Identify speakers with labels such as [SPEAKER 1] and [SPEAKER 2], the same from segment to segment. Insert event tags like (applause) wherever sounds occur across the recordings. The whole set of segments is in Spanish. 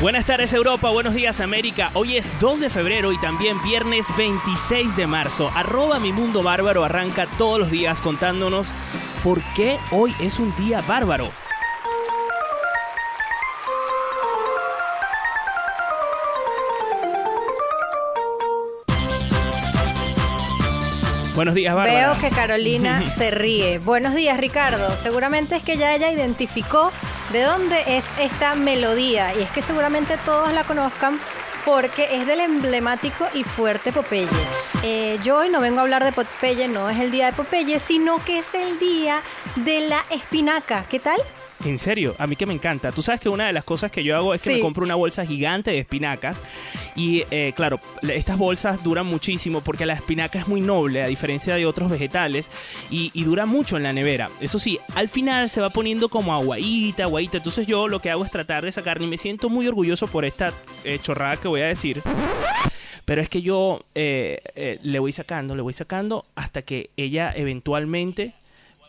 [SPEAKER 1] Buenas tardes Europa, buenos días América. Hoy es 2 de febrero y también viernes 26 de marzo. Arroba mi mundo bárbaro arranca todos los días contándonos por qué hoy es un día bárbaro. Buenos días, Bárbara.
[SPEAKER 2] Veo que Carolina (laughs) se ríe. Buenos días, Ricardo. Seguramente es que ya ella identificó de dónde es esta melodía y es que seguramente todos la conozcan porque es del emblemático y fuerte Popeye. Eh, yo hoy no vengo a hablar de Popeye, no es el día de Popeye, sino que es el día de la espinaca. ¿Qué tal?
[SPEAKER 1] En serio, a mí que me encanta. Tú sabes que una de las cosas que yo hago es que me compro una bolsa gigante de espinacas. Y eh, claro, estas bolsas duran muchísimo porque la espinaca es muy noble, a diferencia de otros vegetales. Y, dura mucho en la nevera. Eso sí, al final se va poniendo como aguadita, aguadita. Entonces yo lo que hago es tratar de sacar. Y me siento muy orgulloso por esta eh, chorrada que voy a decir. Pero es que yo eh, le voy sacando, le voy sacando hasta que ella eventualmente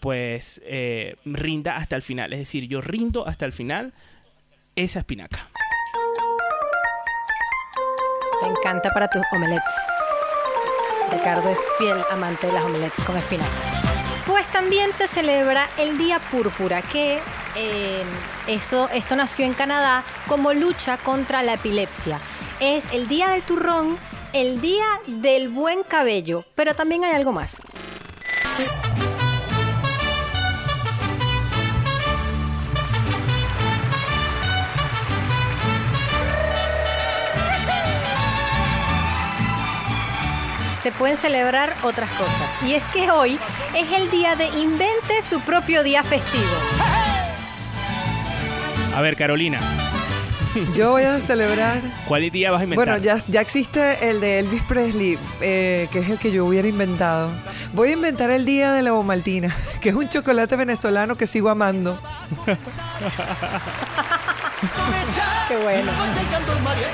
[SPEAKER 1] pues eh, rinda hasta el final. Es decir, yo rindo hasta el final esa espinaca.
[SPEAKER 2] Me encanta para tus omelets. Ricardo es fiel amante de las omelets con espinaca. Pues también se celebra el Día Púrpura, que eh, eso, esto nació en Canadá como lucha contra la epilepsia. Es el Día del Turrón, el Día del Buen Cabello, pero también hay algo más. se pueden celebrar otras cosas. Y es que hoy es el día de invente su propio día festivo.
[SPEAKER 1] A ver, Carolina. (laughs)
[SPEAKER 3] Yo voy a celebrar.
[SPEAKER 1] ¿Cuál día vas a inventar?
[SPEAKER 3] Bueno, ya, ya existe el de Elvis Presley, eh, que es el que yo hubiera inventado. Voy a inventar el día de la Bomaltina, (laughs) que es un chocolate venezolano que sigo amando. (laughs)
[SPEAKER 2] Qué bueno.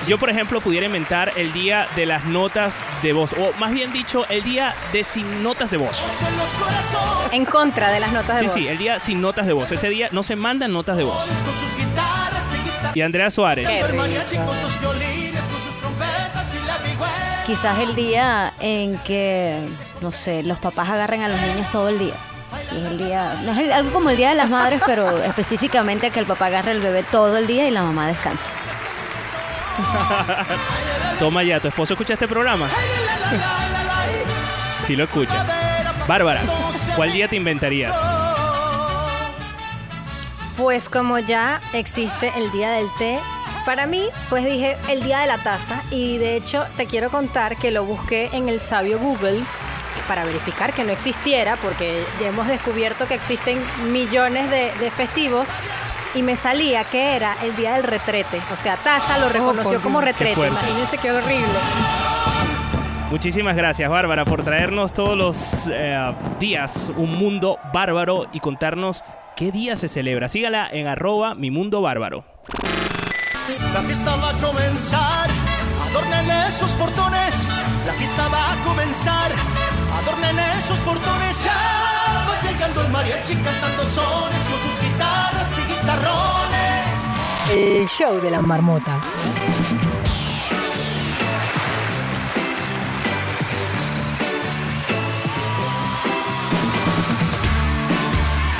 [SPEAKER 1] Yo, por ejemplo, pudiera inventar el día de las notas de voz, o más bien dicho, el día de sin notas de voz.
[SPEAKER 2] En contra de las notas de voz.
[SPEAKER 1] Sí, sí, el día sin notas de voz. Ese día no se mandan notas de voz. Y Andrea Suárez.
[SPEAKER 4] Quizás el día en que, no sé, los papás agarren a los niños todo el día. Es el día, no es algo como el Día de las Madres, pero (laughs) específicamente que el papá agarre el bebé todo el día y la mamá descanse. (laughs)
[SPEAKER 1] Toma ya, ¿tu esposo escucha este programa? (laughs) sí lo escucha. Bárbara, ¿cuál día te inventarías?
[SPEAKER 2] Pues como ya existe el día del té, para mí, pues dije el día de la taza y de hecho te quiero contar que lo busqué en el sabio Google para verificar que no existiera, porque ya hemos descubierto que existen millones de, festivos y me salía que era el día del retrete. O sea, Taza lo oh, reconoció como retrete. Imagínense qué horrible.
[SPEAKER 1] Muchísimas gracias, Bárbara, por traernos todos los eh, días un mundo bárbaro y contarnos qué día se celebra. Sígala en arroba mi mundo bárbaro.
[SPEAKER 5] La fiesta va a comenzar, adornen esos portones, la fiesta va a comenzar adornen esos portones. Ya va llegando el mariachi cantando sones con sus guitarras y guitarrones.
[SPEAKER 2] El show de la marmota.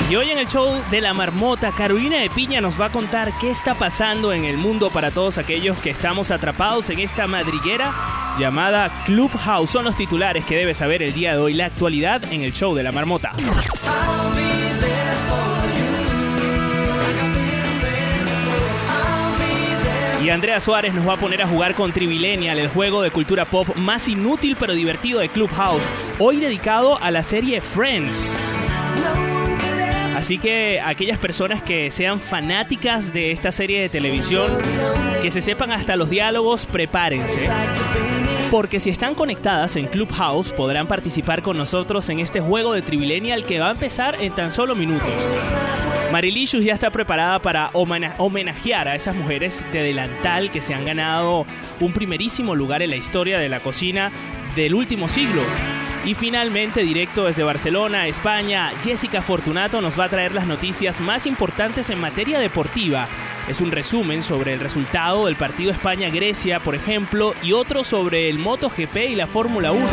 [SPEAKER 1] Y hoy en el show de la marmota, Carolina de Piña nos va a contar qué está pasando en el mundo para todos aquellos que estamos atrapados en esta madriguera llamada Clubhouse. Son los titulares que debes saber el día de hoy, la actualidad en el show de la marmota. Y Andrea Suárez nos va a poner a jugar con Trivilenial, el juego de cultura pop más inútil pero divertido de Clubhouse, hoy dedicado a la serie Friends. Así que aquellas personas que sean fanáticas de esta serie de televisión, que se sepan hasta los diálogos, prepárense. Porque si están conectadas en Clubhouse podrán participar con nosotros en este juego de Trivilenial que va a empezar en tan solo minutos. Marilicious ya está preparada para homenajear a esas mujeres de delantal que se han ganado un primerísimo lugar en la historia de la cocina del último siglo. Y finalmente, directo desde Barcelona, España, Jessica Fortunato nos va a traer las noticias más importantes en materia deportiva. Es un resumen sobre el resultado del partido España-Grecia, por ejemplo, y otro sobre el MotoGP y la Fórmula 1.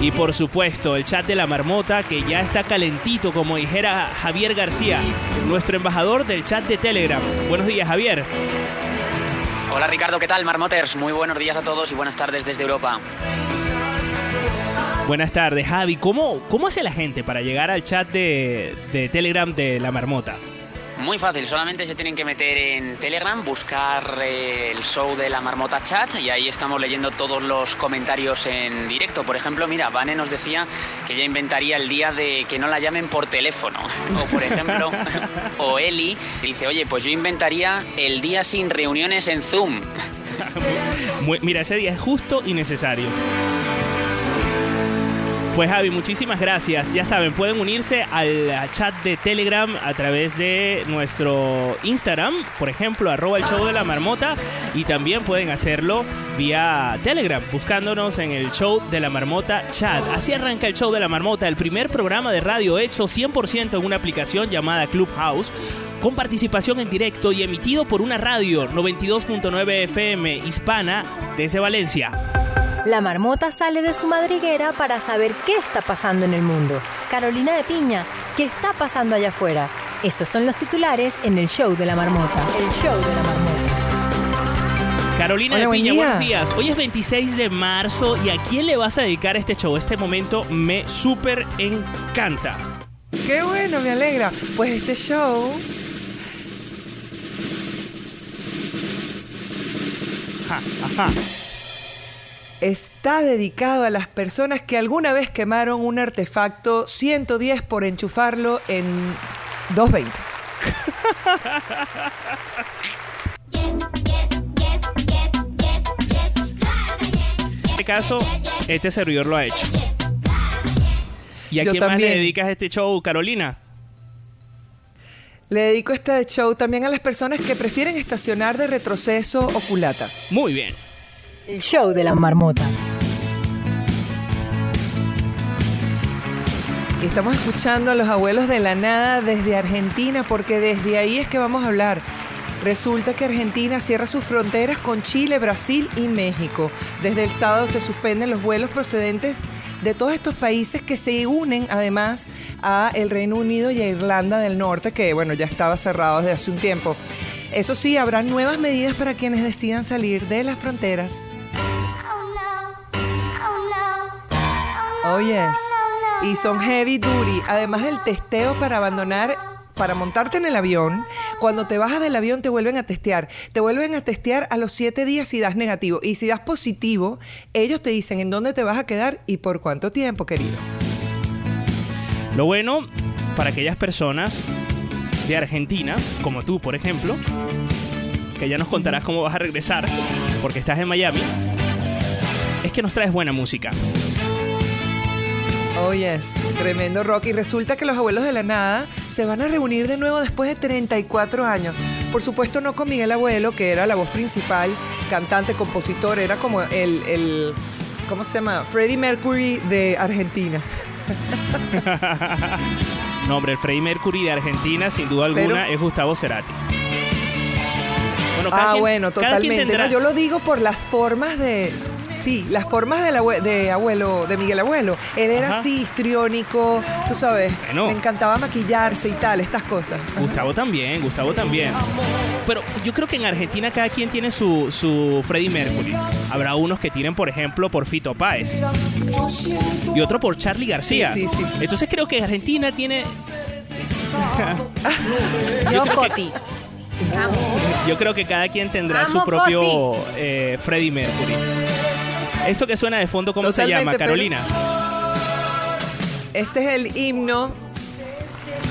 [SPEAKER 1] Y por supuesto, el chat de la marmota que ya está calentito, como dijera Javier García, nuestro embajador del chat de Telegram. Buenos días, Javier.
[SPEAKER 6] Hola Ricardo, ¿qué tal? Marmoters, muy buenos días a todos y buenas tardes desde Europa.
[SPEAKER 1] Buenas tardes, Javi. ¿Cómo, cómo hace la gente para llegar al chat de, de Telegram de la marmota?
[SPEAKER 6] Muy fácil, solamente se tienen que meter en Telegram, buscar eh, el show de la Marmota Chat y ahí estamos leyendo todos los comentarios en directo. Por ejemplo, mira, Vane nos decía que ya inventaría el día de que no la llamen por teléfono. O por ejemplo, (laughs) o Eli dice, oye, pues yo inventaría el día sin reuniones en Zoom. (laughs)
[SPEAKER 1] Mira, ese día es justo y necesario. Pues Javi, muchísimas gracias. Ya saben, pueden unirse al chat de Telegram a través de nuestro Instagram, por ejemplo, arroba el show de la marmota, y también pueden hacerlo vía Telegram, buscándonos en el show de la marmota chat. Así arranca el show de la marmota, el primer programa de radio hecho 100% en una aplicación llamada Clubhouse con participación en directo y emitido por una radio 92.9 FM hispana desde Valencia.
[SPEAKER 2] La marmota sale de su madriguera para saber qué está pasando en el mundo. Carolina de Piña, ¿qué está pasando allá afuera? Estos son los titulares en el show de la marmota. El show de la marmota.
[SPEAKER 1] Carolina de Piña, buenos días. Hoy es 26 de marzo y ¿a quién le vas a dedicar este show? Este momento me súper encanta.
[SPEAKER 3] Qué bueno, me alegra. Pues este show
[SPEAKER 1] Ajá, ajá
[SPEAKER 3] está dedicado a las personas que alguna vez quemaron un artefacto 110 por enchufarlo en 220.
[SPEAKER 1] En este caso, este servidor lo ha hecho. ¿Y a quién más le dedicas este show, Carolina?
[SPEAKER 3] Le dedico este show también a las personas que prefieren estacionar de retroceso o culata.
[SPEAKER 1] Muy bien.
[SPEAKER 2] El show de la marmota.
[SPEAKER 3] Estamos escuchando a los abuelos de la nada desde Argentina porque desde ahí es que vamos a hablar. Resulta que Argentina cierra sus fronteras con Chile, Brasil y México. Desde el sábado se suspenden los vuelos procedentes de todos estos países que se unen además a el Reino Unido y a Irlanda del Norte, que bueno, ya estaba cerrado desde hace un tiempo. Eso sí, habrá nuevas medidas para quienes decidan salir de las fronteras. Oh, yes. Y son heavy duty. Además del testeo para abandonar para montarte en el avión, cuando te bajas del avión te vuelven a testear. Te vuelven a testear a los siete días si das negativo. Y si das positivo, ellos te dicen en dónde te vas a quedar y por cuánto tiempo, querido.
[SPEAKER 1] Lo bueno para aquellas personas de Argentina, como tú, por ejemplo, que ya nos contarás cómo vas a regresar, porque estás en Miami, es que nos traes buena música.
[SPEAKER 3] Oh, yes. Tremendo rock. Y resulta que los abuelos de la nada se van a reunir de nuevo después de 34 años. Por supuesto, no con Miguel Abuelo, que era la voz principal, cantante, compositor, era como el, el ¿cómo se llama? Freddie Mercury de Argentina. (laughs)
[SPEAKER 1] no, hombre, el Freddie Mercury de Argentina, sin duda alguna, es Gustavo Cerati.
[SPEAKER 3] Bueno, ah, bueno, totalmente. yo lo digo por las formas de, Sí, las formas de abuelo, de Miguel Abuelo. Él era así, histriónico, tú sabes. Le encantaba maquillarse y tal, estas cosas.
[SPEAKER 1] Gustavo también, Gustavo también. Pero yo creo que en Argentina cada quien tiene su, su Freddie Mercury. Habrá unos que tienen, por ejemplo, por Fito Páez. Y otro por Charlie García. Sí, sí, Entonces creo que Argentina tiene... (laughs)
[SPEAKER 2] Yo, Coti.
[SPEAKER 1] Yo creo que cada quien tendrá su propio eh, Freddie Mercury. Esto que suena de fondo, ¿cómo se llama, Carolina?
[SPEAKER 3] Este es el himno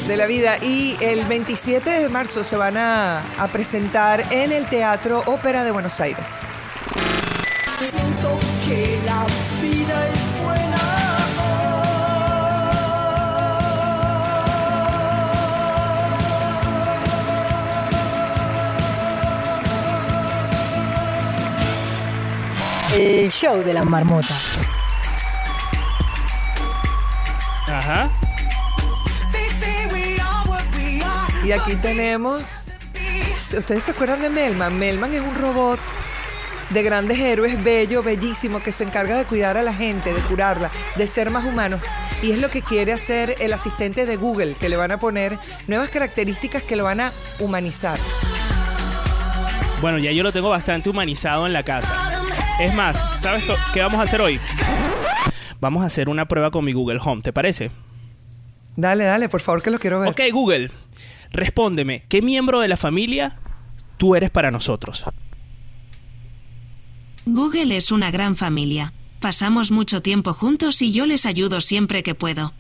[SPEAKER 3] de la vida. Y el 27 de marzo se van a, a presentar en el Teatro Ópera de Buenos Aires.
[SPEAKER 2] El show de la marmota.
[SPEAKER 1] Ajá.
[SPEAKER 3] Y aquí tenemos. ¿Ustedes se acuerdan de Melman? Melman es un robot de grandes héroes, bello, bellísimo, que se encarga de cuidar a la gente, de curarla, de ser más humanos. Y es lo que quiere hacer el asistente de Google, que le van a poner nuevas características que lo van a humanizar.
[SPEAKER 1] Bueno, ya yo lo tengo bastante humanizado en la casa. Es más, ¿sabes qué vamos a hacer hoy? Vamos a hacer una prueba con mi Google Home, ¿te parece?
[SPEAKER 3] Dale, dale, por favor, que lo quiero ver.
[SPEAKER 1] Ok, Google, respóndeme, ¿qué miembro de la familia tú eres para nosotros?
[SPEAKER 7] Google es una gran familia. Pasamos mucho tiempo juntos y yo les ayudo siempre que puedo.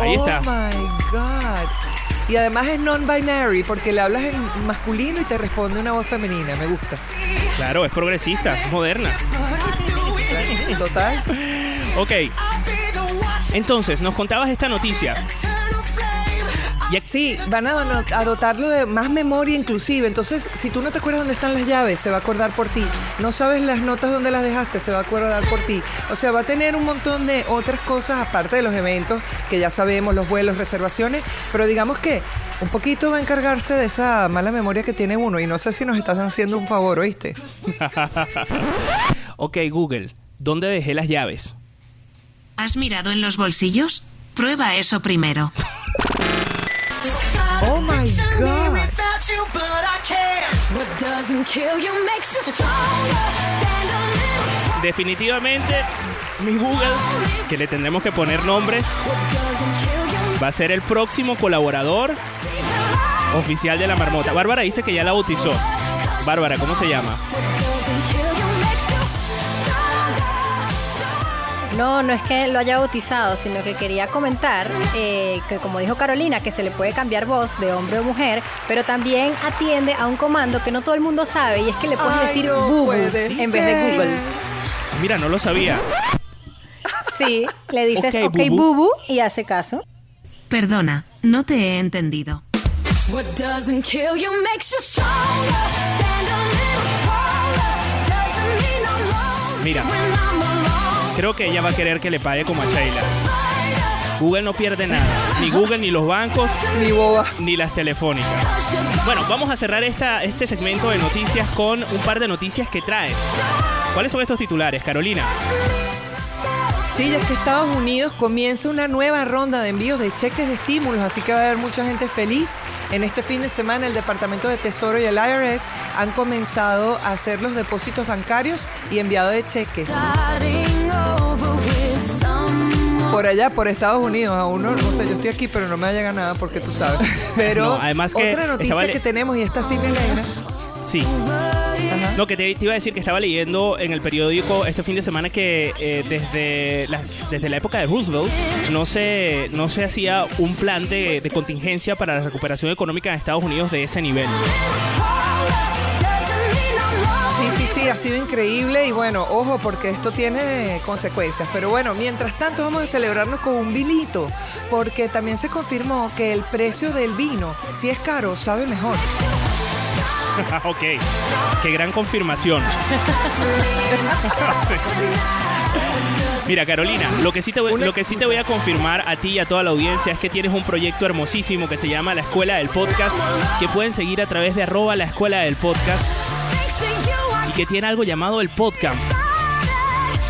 [SPEAKER 1] Ahí
[SPEAKER 3] oh
[SPEAKER 1] está.
[SPEAKER 3] my God. Y además es non-binary porque le hablas en masculino y te responde una voz femenina. Me gusta.
[SPEAKER 1] Claro, es progresista, es moderna.
[SPEAKER 3] Total.
[SPEAKER 1] Ok, entonces, nos contabas esta noticia.
[SPEAKER 3] Sí, van a, a dotarlo de más memoria inclusive. Entonces, si tú no te acuerdas dónde están las llaves, se va a acordar por ti. No sabes las notas dónde las dejaste, se va a acordar por ti. O sea, va a tener un montón de otras cosas aparte de los eventos que ya sabemos, los vuelos, reservaciones. Pero digamos que un poquito va a encargarse de esa mala memoria que tiene uno. Y no sé si nos estás haciendo un favor, ¿oíste? (laughs)
[SPEAKER 1] ok, Google, ¿dónde dejé las llaves?
[SPEAKER 7] ¿Has mirado en los bolsillos? Prueba eso primero. (laughs)
[SPEAKER 3] Oh my God.
[SPEAKER 5] Without you, but I can't.
[SPEAKER 2] What doesn't kill you makes you stronger. Stand a little
[SPEAKER 1] Definitivamente, mi Google, que le tendremos que poner nombre, va a ser el próximo colaborador oficial de la marmota. Bárbara dice que ya la bautizó. Bárbara, ¿cómo se llama?
[SPEAKER 2] No, no es que lo haya bautizado, sino que quería comentar eh, que como dijo Carolina, que se le puede cambiar voz de hombre o mujer, pero también atiende a un comando que no todo el mundo sabe y es que le puedes
[SPEAKER 3] Ay,
[SPEAKER 2] decir
[SPEAKER 3] no
[SPEAKER 2] en vez de. Google.
[SPEAKER 1] Mira, no lo sabía.
[SPEAKER 2] Sí, le dices
[SPEAKER 1] Ok, Bubu".
[SPEAKER 2] Bubu y hace caso.
[SPEAKER 7] Perdona, no te he entendido.
[SPEAKER 2] What doesn't kill you makes you stronger. Stand a little taller. Doesn't mean I'm lonely
[SPEAKER 1] Mira. Creo que ella va a querer que le pague como a Sheila. Google no pierde nada. Ni Google, ni los bancos,
[SPEAKER 3] Ni boba.
[SPEAKER 1] ni las telefónicas. Bueno, vamos a cerrar esta, este segmento de noticias con un par de noticias que trae. ¿Cuáles son estos titulares, Carolina?
[SPEAKER 3] Sí, ya es que Estados Unidos comienza una nueva ronda de envíos de cheques de estímulos, así que va a haber mucha gente feliz. En este fin de semana el Departamento de Tesoro y el IRS han comenzado a hacer los depósitos bancarios y enviado de cheques. Por allá, por Estados Unidos, a uno, no sé, yo estoy aquí, pero no me llega nada porque tú sabes. (laughs) Pero
[SPEAKER 1] No, además que
[SPEAKER 3] otra noticia
[SPEAKER 1] estaba
[SPEAKER 3] que tenemos, y esta sí me alegra.
[SPEAKER 1] Sí.
[SPEAKER 3] Ajá.
[SPEAKER 1] No, que te, te iba a decir que estaba leyendo en el periódico este fin de semana que eh, desde, las, desde la época de Roosevelt no se, no se hacía un plan de, de contingencia para la recuperación económica en Estados Unidos de ese nivel.
[SPEAKER 3] Sí, ha sido increíble y bueno, ojo porque esto tiene consecuencias. Pero bueno, mientras tanto vamos a celebrarnos con un vilito porque también se confirmó que el precio del vino, si es caro, sabe mejor. (laughs)
[SPEAKER 1] ok, qué gran confirmación. (laughs) Mira, Carolina, lo que, sí te voy, lo que sí te voy a confirmar a ti y a toda la audiencia es que tienes un proyecto hermosísimo que se llama La Escuela del Podcast, que pueden seguir a través de arroba la Escuela del Podcast y que tiene algo llamado el podcast.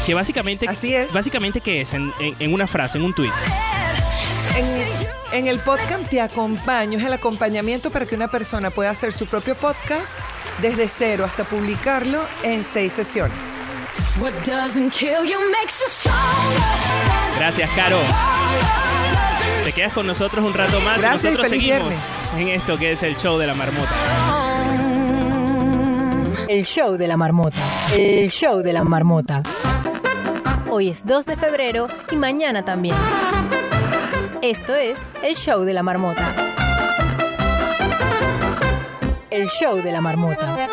[SPEAKER 1] Que básicamente,
[SPEAKER 3] Así es.
[SPEAKER 1] básicamente ¿qué es? En, en- en una frase, en un tweet.
[SPEAKER 3] En, en el podcast te acompaño, es el acompañamiento para que una persona pueda hacer su propio podcast desde cero hasta publicarlo en seis sesiones.
[SPEAKER 2] What doesn't kill you makes you stronger.
[SPEAKER 1] Gracias, Caro. Te quedas con nosotros un rato más
[SPEAKER 3] Gracias y
[SPEAKER 1] y nosotros
[SPEAKER 3] feliz
[SPEAKER 1] seguimos
[SPEAKER 3] viernes.
[SPEAKER 1] en esto que es el show de la marmota.
[SPEAKER 8] El show de la marmota. El show de la marmota. Hoy es 2 de febrero y mañana también. Esto es el show de la marmota. El show de la marmota.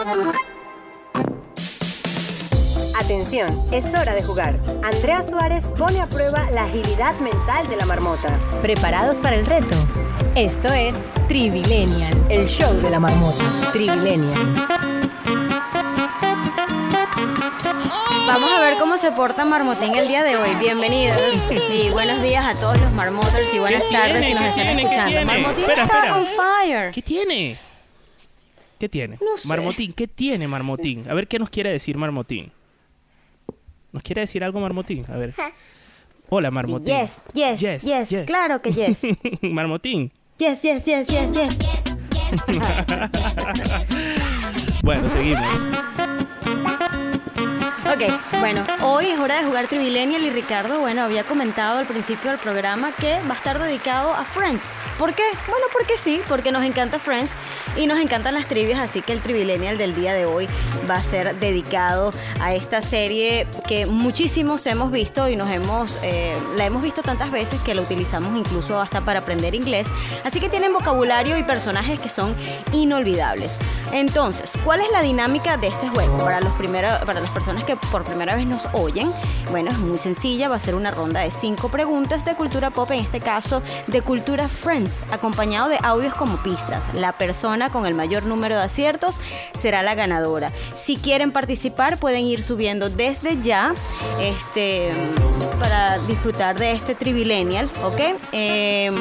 [SPEAKER 8] Atención, es hora de jugar. Andrea Suárez pone a prueba la agilidad mental de la marmota. ¿Preparados para el reto? Esto es Trivilenial, el show de la marmota. Trivilenial.
[SPEAKER 4] Vamos a ver cómo se porta Marmotín el día de hoy. Bienvenidos y buenos días a todos los Marmoters y buenas
[SPEAKER 1] ¿Qué
[SPEAKER 4] tardes si nos
[SPEAKER 1] ¿Qué
[SPEAKER 4] están escuchando. Marmotín
[SPEAKER 1] Espera,
[SPEAKER 4] está
[SPEAKER 1] espera.
[SPEAKER 4] on fire.
[SPEAKER 1] ¿Qué tiene? ¿Qué tiene?
[SPEAKER 4] No sé.
[SPEAKER 1] Marmotín, ¿qué tiene Marmotín? A ver qué nos quiere decir Marmotín. ¿Nos quiere decir algo Marmotín? A ver. Hola Marmotín.
[SPEAKER 4] Yes, yes, yes,
[SPEAKER 1] Yes, yes.
[SPEAKER 4] claro que yes. (laughs)
[SPEAKER 1] Marmotín.
[SPEAKER 4] Yes, yes, yes, yes, yes. (laughs)
[SPEAKER 1] Bueno, seguimos.
[SPEAKER 4] Ok, bueno, hoy es hora de jugar Trivilenial y Ricardo, bueno, había comentado al principio del programa que va a estar dedicado a Friends. ¿Por qué? Bueno, porque sí, porque nos encanta Friends y nos encantan las trivias, así que el Trivilenial del día de hoy va a ser dedicado a esta serie que muchísimos hemos visto y nos hemos, eh, la hemos visto tantas veces que la utilizamos incluso hasta para aprender inglés. Así que tienen vocabulario y personajes que son inolvidables. Entonces, ¿cuál es la dinámica de este juego? Para, los primeros, para las personas que por primera vez nos oyen, bueno, es muy sencilla, va a ser una ronda de cinco preguntas de cultura pop, en este caso de cultura Friends, acompañado de audios como pistas. La persona con el mayor número de aciertos será la ganadora. Si quieren participar, pueden ir subiendo desde ya este, para disfrutar de este Trivilenial, ¿ok? Em,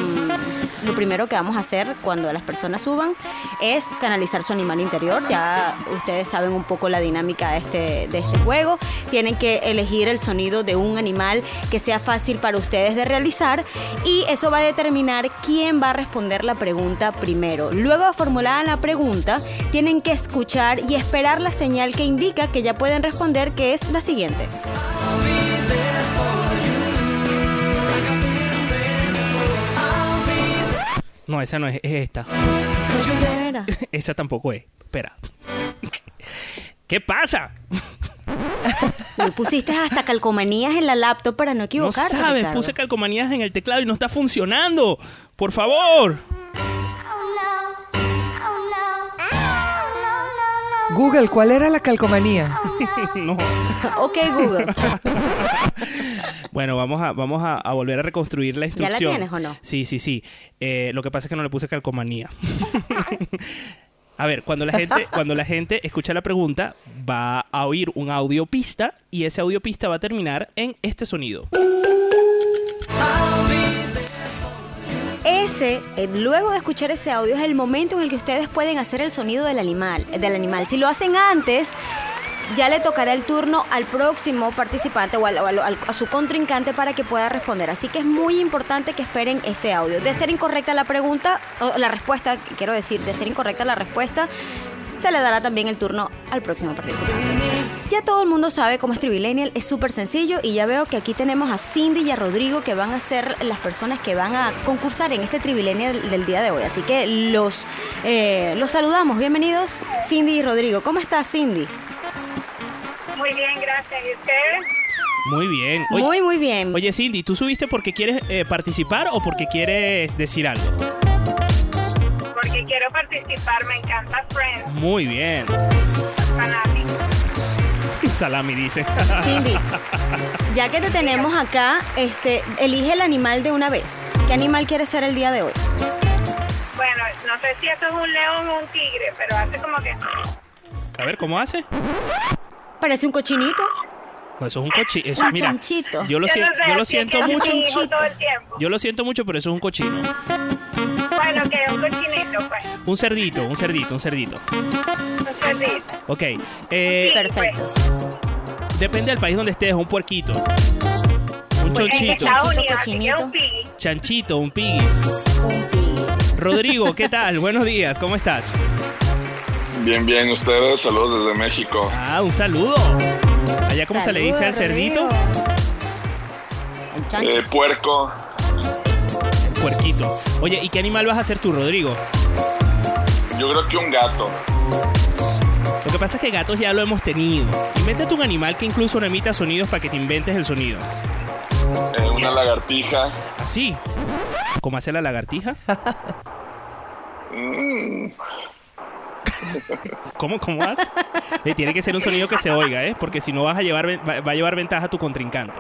[SPEAKER 4] lo primero que vamos a hacer cuando las personas suban es canalizar su animal interior. Ya ustedes saben un poco la dinámica de este, de este juego. Tienen que elegir el sonido de un animal que sea fácil para ustedes de realizar y eso va a determinar quién va a responder la pregunta primero. Luego de formulada la pregunta, tienen que escuchar y esperar la señal que indica que ya pueden responder, que es la siguiente.
[SPEAKER 1] No, esa no es, es esta.
[SPEAKER 4] ¿Qué era? (laughs)
[SPEAKER 1] Esa tampoco es. Espera. ¿Qué pasa? (laughs)
[SPEAKER 4] Le pusiste hasta calcomanías en la laptop para no
[SPEAKER 1] No
[SPEAKER 4] equivocarte.
[SPEAKER 1] sabes,
[SPEAKER 4] Ricardo.
[SPEAKER 1] puse calcomanías en el teclado y no está funcionando. Por favor.
[SPEAKER 3] Google, ¿cuál era la calcomanía? (laughs)
[SPEAKER 1] no. (laughs)
[SPEAKER 4] Ok, Google.
[SPEAKER 1] Bueno, vamos a, vamos a, a volver a reconstruir la
[SPEAKER 4] ¿Ya la
[SPEAKER 1] instrucción.
[SPEAKER 4] tienes o no?
[SPEAKER 1] Sí, sí, sí. Eh, lo que pasa es que no le puse calcomanía. A ver, cuando la gente, (laughs) cuando la gente escucha la pregunta, va a oír un audio pista y ese audio pista va a terminar en este sonido.
[SPEAKER 4] Ese, eh, luego de escuchar ese audio, es el momento en el que ustedes pueden hacer el sonido del animal. Del animal. Si lo hacen antes, ya le tocará el turno al próximo participante o, al- a su contrincante para que pueda responder. Así que es muy importante que esperen este audio. De ser incorrecta la pregunta, o la respuesta, quiero decir, de ser incorrecta la respuesta, se le dará también el turno al próximo participante. Ya todo el mundo sabe cómo es Trivilenial, es súper sencillo y ya veo que aquí tenemos a Cindy y a Rodrigo que van a ser las personas que van a concursar en este Trivilenial del día de hoy. Así que los, eh, los saludamos. Bienvenidos, Cindy y Rodrigo. ¿Cómo estás, Cindy?
[SPEAKER 9] Muy bien, gracias. ¿Y ustedes?
[SPEAKER 1] Muy bien. Oye,
[SPEAKER 4] Muy, muy bien.
[SPEAKER 1] oye, Cindy, ¿tú subiste porque quieres eh, participar o porque quieres decir algo?
[SPEAKER 9] Porque quiero participar, me encanta Friends,
[SPEAKER 1] Muy bien.
[SPEAKER 9] fanático.
[SPEAKER 1] Salami dice.
[SPEAKER 4] Cindy, ya que te tenemos acá, este, elige el animal de una vez. ¿Qué animal quieres ser el día de hoy?
[SPEAKER 9] Bueno, no sé si esto es un león o un tigre, pero hace como que...
[SPEAKER 1] A ver, ¿cómo hace?
[SPEAKER 4] Parece un cochinito.
[SPEAKER 1] No, eso es un cochino. Eso,
[SPEAKER 4] Un
[SPEAKER 1] mira,
[SPEAKER 4] chanchito.
[SPEAKER 1] yo lo,
[SPEAKER 9] Yo
[SPEAKER 1] sien-
[SPEAKER 9] no sé,
[SPEAKER 1] yo lo siento mucho.
[SPEAKER 9] mi hijo todo el tiempo.
[SPEAKER 1] Yo lo siento mucho, pero eso es un cochino.
[SPEAKER 9] Bueno, que es un cochinito, pues.
[SPEAKER 1] Un cerdito, un cerdito, un cerdito.
[SPEAKER 9] Un cerdito.
[SPEAKER 1] Ok. eh,
[SPEAKER 4] Perfecto.
[SPEAKER 1] depende del país donde estés, un puerquito. Un.
[SPEAKER 9] Estados
[SPEAKER 4] Chanchito,
[SPEAKER 9] un.
[SPEAKER 1] Chanchito, un piggy.
[SPEAKER 4] Un piggy.
[SPEAKER 1] Rodrigo, ¿qué tal? Buenos días, ¿cómo estás?
[SPEAKER 10] Bien, bien, ustedes, saludos desde México.
[SPEAKER 1] Ah, un saludo. Allá, ¿cómo se le dice al cerdito?
[SPEAKER 4] Rodrigo.
[SPEAKER 10] Eh, puerco,
[SPEAKER 1] Puerquito. Oye, ¿y qué animal vas a ser tú, Rodrigo?
[SPEAKER 10] yo creo que un gato.
[SPEAKER 1] Lo que pasa es que gatos ya lo hemos tenido. Invéntate un animal que incluso no emita sonidos para que te inventes el sonido.
[SPEAKER 10] Eh, una lagartija,
[SPEAKER 1] Así. ¿Cómo hace la lagartija? (laughs)
[SPEAKER 10] Mm,
[SPEAKER 1] ¿Cómo, cómo hace? Eh, tiene que ser un sonido que se oiga, ¿eh? Porque si no vas a llevar, va a llevar ventaja a tu contrincante.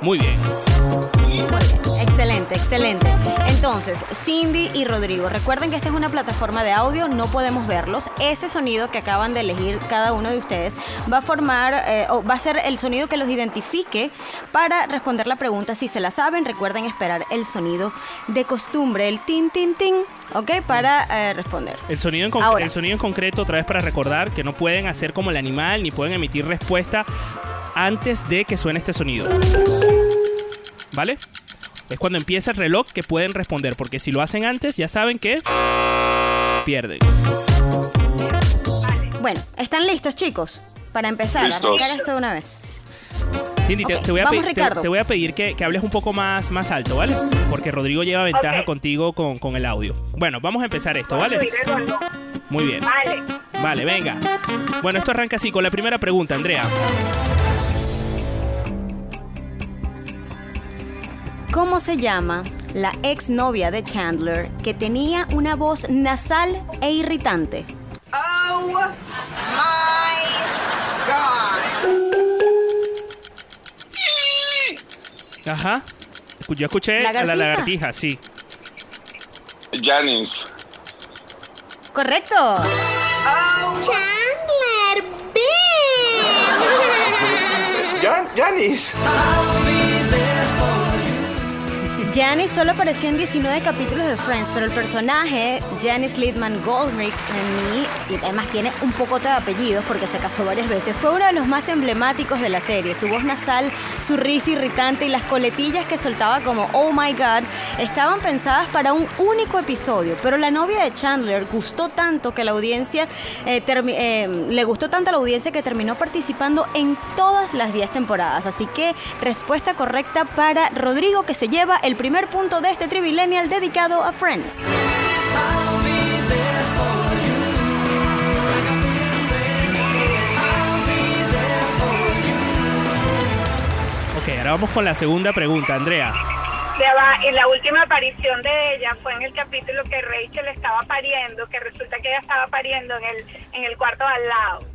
[SPEAKER 1] Muy bien.
[SPEAKER 4] Excelente, excelente. Entonces, Cindy y Rodrigo, recuerden que esta es una plataforma de audio, no podemos verlos. Ese sonido que acaban de elegir cada uno de ustedes va a formar, eh, o va a ser el sonido que los identifique para responder la pregunta. Si se la saben, recuerden esperar el sonido de costumbre, el tin, tin, tin, ¿ok? Para eh, responder.
[SPEAKER 1] El sonido, en
[SPEAKER 4] Ahora.
[SPEAKER 1] el sonido en concreto, otra vez para recordar que no pueden hacer como el animal ni pueden emitir respuesta antes de que suene este sonido. ¿Vale? Es cuando empieza el reloj que pueden responder, porque si lo hacen antes, ya saben que pierden.
[SPEAKER 4] Bueno, ¿están listos, chicos? Para empezar,
[SPEAKER 10] Listos.
[SPEAKER 4] arrancar esto de una vez.
[SPEAKER 1] Cindy, te, voy a
[SPEAKER 4] vamos,
[SPEAKER 1] pedir, te-
[SPEAKER 4] Ricardo.
[SPEAKER 1] te voy a pedir que, que hables un poco más, más alto, ¿vale? Porque Rodrigo lleva ventaja contigo con, con el audio. Bueno, vamos a empezar esto, ¿vale? Muy bien.
[SPEAKER 9] Vale.
[SPEAKER 1] Vale, venga. Bueno, esto arranca así con la primera pregunta, Andrea.
[SPEAKER 4] ¿Cómo se llama la exnovia de Chandler que tenía una voz nasal e irritante?
[SPEAKER 11] Oh my god.
[SPEAKER 1] Ajá. Yo escuché a la
[SPEAKER 4] ¿Lagartija?
[SPEAKER 1] sí.
[SPEAKER 10] Janice.
[SPEAKER 4] ¿Correcto?
[SPEAKER 11] Oh Chandler,
[SPEAKER 3] Jan- Janice.
[SPEAKER 4] Janice solo apareció en 19 capítulos de Friends, pero el personaje, Janice Littman Goldrick, en mí, y además tiene un poco de apellidos porque se casó varias veces, fue uno de los más emblemáticos de la serie. Su voz nasal, su risa irritante y las coletillas que soltaba como Oh my God estaban pensadas para un único episodio, pero la novia de Chandler gustó tanto que la audiencia, eh, eh, le gustó tanto a la audiencia que terminó participando en todas las 10 temporadas. Así que respuesta correcta para Rodrigo que se lleva el primer punto de este Trivillennial dedicado a Friends.
[SPEAKER 1] Ok, ahora vamos con la segunda pregunta, Andrea.
[SPEAKER 9] Ya va, y la última aparición de ella fue en el capítulo que Rachel estaba pariendo, que resulta que ella estaba pariendo en el, en el cuarto al lado.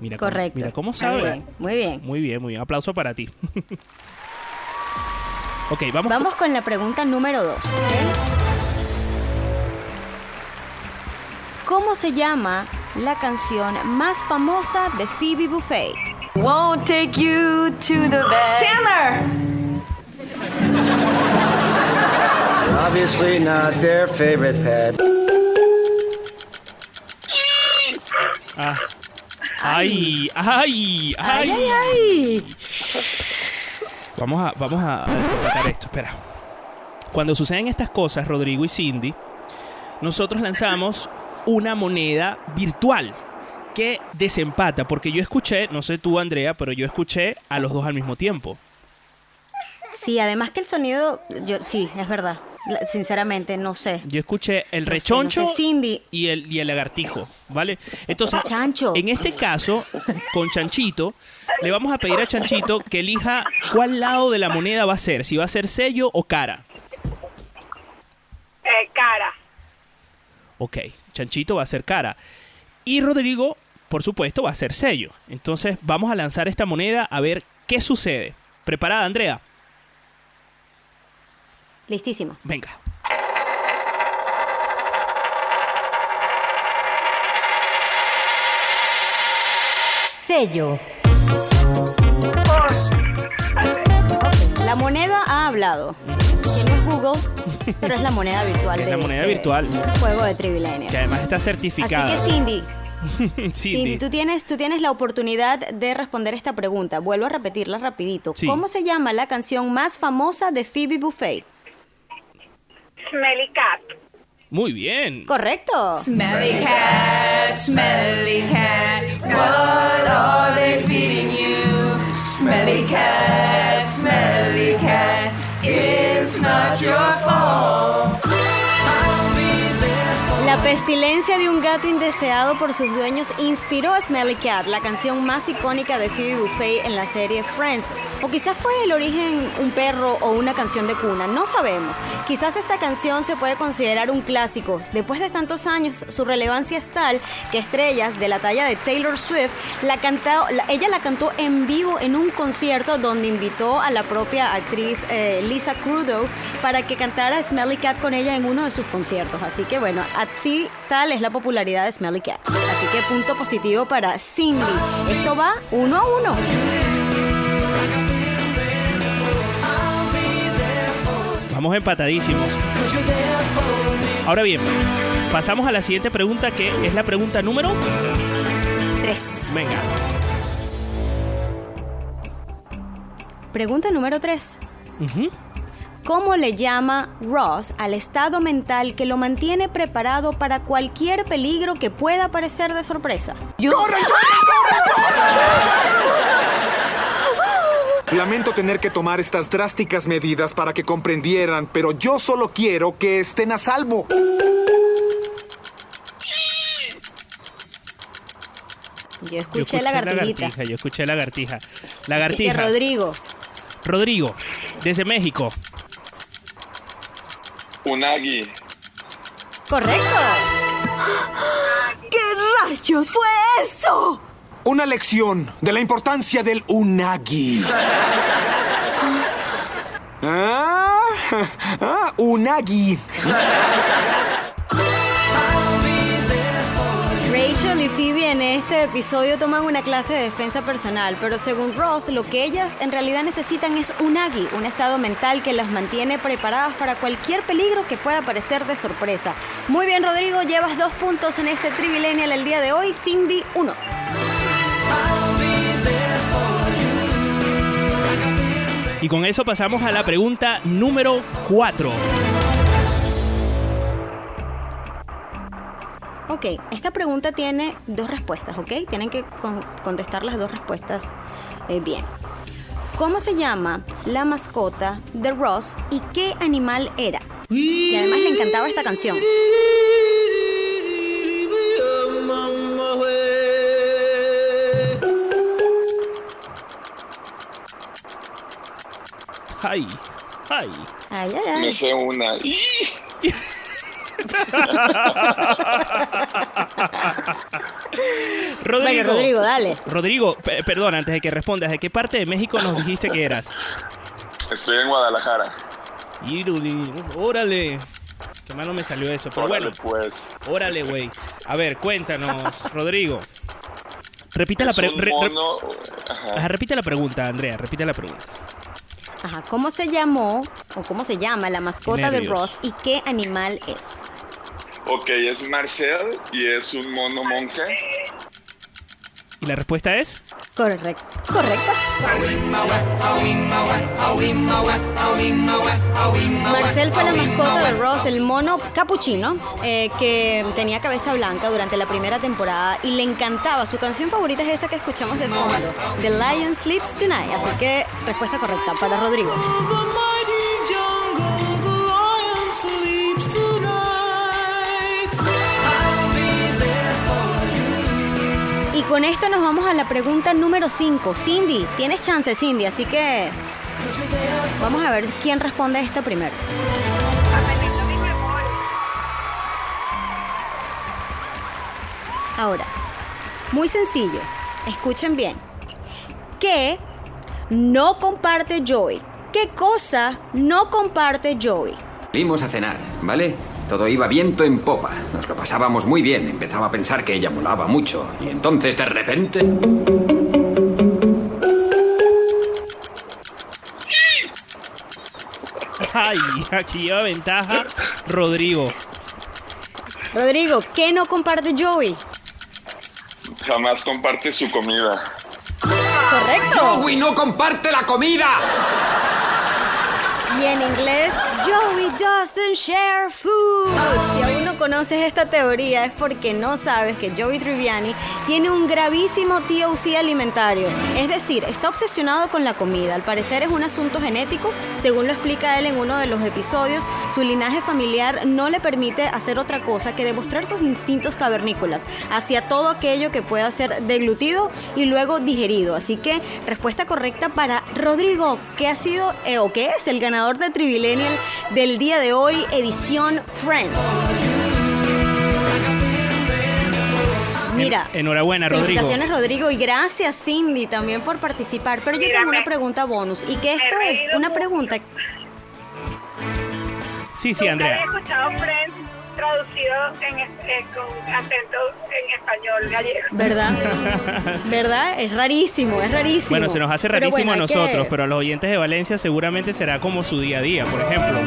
[SPEAKER 1] Mira cómo-
[SPEAKER 4] Correcto.
[SPEAKER 1] mira cómo
[SPEAKER 4] Muy
[SPEAKER 1] sabe.
[SPEAKER 4] bien, muy bien.
[SPEAKER 1] Muy bien, muy bien. Aplauso para ti. (laughs) ok, vamos. con-
[SPEAKER 4] Vamos con la pregunta número 2. ¿Cómo se llama la canción más famosa de Phoebe Buffet?
[SPEAKER 11] Won't take you to the bed. Chandler.
[SPEAKER 12] Obviously not their favorite pet.
[SPEAKER 1] Ah. Ay, ay, ay.
[SPEAKER 4] ¡Ay, ay, ay!
[SPEAKER 1] Vamos a, vamos a desempatar esto, espera. Cuando suceden estas cosas, Rodrigo y Cindy, nosotros lanzamos una moneda virtual que desempata, porque yo escuché, no sé tú Andrea, pero yo escuché a los dos al mismo tiempo.
[SPEAKER 4] Sí, además que el sonido, yo sí, es verdad. Sinceramente, no sé.
[SPEAKER 1] Yo escuché el
[SPEAKER 4] No sé,
[SPEAKER 1] rechoncho
[SPEAKER 4] no sé, Cindy.
[SPEAKER 1] y, el, y el lagartijo, ¿vale? Entonces,
[SPEAKER 4] Chancho.
[SPEAKER 1] en este caso, con Chanchito, le vamos a pedir a Chanchito que elija cuál lado de la moneda va a ser, si va a ser sello o cara.
[SPEAKER 9] Eh, cara.
[SPEAKER 1] Ok, Chanchito va a ser cara. Y Rodrigo, por supuesto, va a ser sello. Entonces, vamos a lanzar esta moneda a ver qué sucede. ¿Preparada, Andrea?
[SPEAKER 4] Listísimo.
[SPEAKER 1] Venga.
[SPEAKER 8] Sello.
[SPEAKER 4] La moneda ha hablado. Que no es Google, pero es la moneda virtual
[SPEAKER 1] Es
[SPEAKER 4] de
[SPEAKER 1] la moneda
[SPEAKER 4] este
[SPEAKER 1] virtual.
[SPEAKER 4] juego de Trivilenia.
[SPEAKER 1] Que además está
[SPEAKER 4] Así
[SPEAKER 1] certificada.
[SPEAKER 4] que Cindy, (laughs)
[SPEAKER 1] Cindy.
[SPEAKER 4] Cindy, tú tienes, tú tienes la oportunidad de responder esta pregunta. Vuelvo a repetirla rapidito.
[SPEAKER 1] Sí.
[SPEAKER 4] ¿Cómo se llama la canción más famosa de Phoebe Buffet?
[SPEAKER 9] Smelly cat.
[SPEAKER 1] Muy bien.
[SPEAKER 4] ¿Correcto?
[SPEAKER 11] Smelly cat, smelly cat, what are they feeding you? Smelly cat, smelly cat, it's not your fault.
[SPEAKER 4] La pestilencia de un gato indeseado por sus dueños inspiró a Smelly Cat, la canción más icónica de Phoebe Buffet en la serie Friends. O quizás fue el origen un perro o una canción de cuna, no sabemos. Quizás esta canción se puede considerar un clásico. Después de tantos años, su relevancia es tal que estrellas de la talla de Taylor Swift, la cantó, ella la cantó en vivo en un concierto donde invitó a la propia actriz eh, Lisa Kudrow para que cantara Smelly Cat con ella en uno de sus conciertos. Así que bueno, así tal es la popularidad de Smelly Cat. Así que punto positivo para Cindy. Esto va uno a uno.
[SPEAKER 1] Vamos empatadísimos. Ahora bien, pasamos a la siguiente pregunta que es la pregunta número
[SPEAKER 4] 3.
[SPEAKER 1] Venga.
[SPEAKER 4] Pregunta número 3. ¿Cómo le llama Ross al estado mental que lo mantiene preparado para cualquier peligro que pueda aparecer de sorpresa?
[SPEAKER 13] ¡Corre, Lamento tener que tomar estas drásticas medidas para que comprendieran, pero yo solo quiero que estén a salvo.
[SPEAKER 4] Yo escuché, la lagartija.
[SPEAKER 1] Yo escuché lagartija. Lagartija.
[SPEAKER 4] Rodrigo.
[SPEAKER 1] Rodrigo, desde México.
[SPEAKER 10] Unagi.
[SPEAKER 4] Correcto.
[SPEAKER 11] ¿Qué rayos fue eso?
[SPEAKER 13] Una lección de la importancia del unagi. (laughs) Ah, ah, unagi.
[SPEAKER 4] Y Phoebe en este episodio toman una clase de defensa personal, pero según Ross, lo que ellas en realidad necesitan es unagi, un estado mental que las mantiene preparadas para cualquier peligro que pueda aparecer de sorpresa. Muy bien, Rodrigo, llevas dos puntos en este Trivilenial el día de hoy, Cindy uno.
[SPEAKER 1] Y con eso pasamos a la pregunta número 4.
[SPEAKER 4] Ok, esta pregunta tiene dos respuestas, ¿ok? Tienen que contestar las dos respuestas eh, bien. ¿Cómo se llama la mascota de Ross y qué animal era? Y además le encantaba esta canción.
[SPEAKER 1] Ay, ay.
[SPEAKER 4] Ay, ay, ay.
[SPEAKER 10] Me sé una. (laughs) (laughs)
[SPEAKER 1] Rodrigo,
[SPEAKER 4] Bueno, Rodrigo, dale.
[SPEAKER 1] Rodrigo, pe- perdón, antes de que respondas, ¿de qué parte de México nos dijiste que eras?
[SPEAKER 10] Estoy en Guadalajara.
[SPEAKER 1] Iruli, órale. Qué malo me salió eso, pero
[SPEAKER 10] Órale,
[SPEAKER 1] bueno.
[SPEAKER 10] pues.
[SPEAKER 1] Órale, güey. A ver, cuéntanos, (laughs) Rodrigo. Repite la, pre- re-
[SPEAKER 10] mono. Ajá.
[SPEAKER 1] Ajá, repite la pregunta, Andrea, repite la pregunta.
[SPEAKER 4] Ajá, ¿cómo se llamó o cómo se llama la mascota de. Ross y qué animal es?
[SPEAKER 10] Ok, es Marcel y es un mono monje.
[SPEAKER 1] ¿Y la respuesta es?
[SPEAKER 4] Correcto. Correcto. Marcel fue la mascota de Ross, el mono capuchino, eh, que tenía cabeza blanca durante la primera temporada y le encantaba. Su canción favorita es esta que escuchamos de fondo, The Lion Sleeps Tonight. Así que respuesta correcta para Rodrigo. Con esto nos vamos a la pregunta número 5. Cindy, tienes chance, Cindy, así que vamos a ver quién responde a esta primero. Ahora, muy sencillo, escuchen bien. ¿Qué no comparte Joey? ¿Qué cosa no comparte Joey?
[SPEAKER 14] Salimos a cenar, ¿vale? Todo iba viento en popa. Nos lo pasábamos muy bien. Empezaba a pensar que ella molaba mucho. Y entonces, de repente...
[SPEAKER 1] Ay, aquí lleva ventaja Rodrigo.
[SPEAKER 4] Rodrigo, ¿qué no comparte Joey?
[SPEAKER 10] Jamás comparte su comida.
[SPEAKER 4] Correcto.
[SPEAKER 14] Joey no comparte la comida.
[SPEAKER 4] Y en inglés, Joey doesn't share food. Oh, Aún no no conoces esta teoría es porque no sabes que Joey Triviani tiene un gravísimo TOC alimentario. Es decir, está obsesionado con la comida. Al parecer es un asunto genético, según lo explica él en uno de los episodios. Su linaje familiar no le permite hacer otra cosa que demostrar sus instintos cavernícolas hacia todo aquello que pueda ser deglutido y luego digerido. Así que, respuesta correcta para Rodrigo, que ha sido eh, o que es el ganador de Trivilenial del día de hoy, edición Friends. Mira.
[SPEAKER 1] Enhorabuena, Rodrigo.
[SPEAKER 4] Felicitaciones, Rodrigo, y gracias, Cindy, también por participar. Pero yo tengo una pregunta bonus, y que esto es una pregunta.
[SPEAKER 1] Sí, sí, Andrea.
[SPEAKER 9] He escuchado Friends traducido en, eh, con acento en español gallego.
[SPEAKER 4] ¿Verdad? (laughs) ¿Verdad? Es rarísimo, es rarísimo.
[SPEAKER 1] Bueno, se nos hace rarísimo a nosotros, pero a los oyentes de Valencia seguramente será como su día a día, por ejemplo.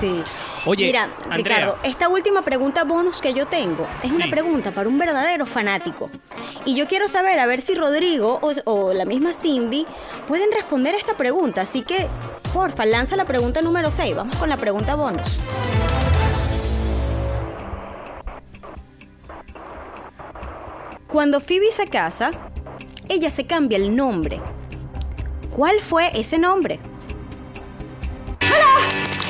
[SPEAKER 4] Sí.
[SPEAKER 1] Oye,
[SPEAKER 4] Mira,
[SPEAKER 1] Andrea.
[SPEAKER 4] Ricardo, esta última pregunta bonus que yo tengo es una pregunta para un verdadero fanático. Y yo quiero saber a ver si Rodrigo o, o la misma Cindy pueden responder esta pregunta. Así que, porfa, lanza la pregunta número 6. Vamos con la pregunta bonus. Cuando Phoebe se casa, ella se cambia el nombre. ¿Cuál fue ese nombre?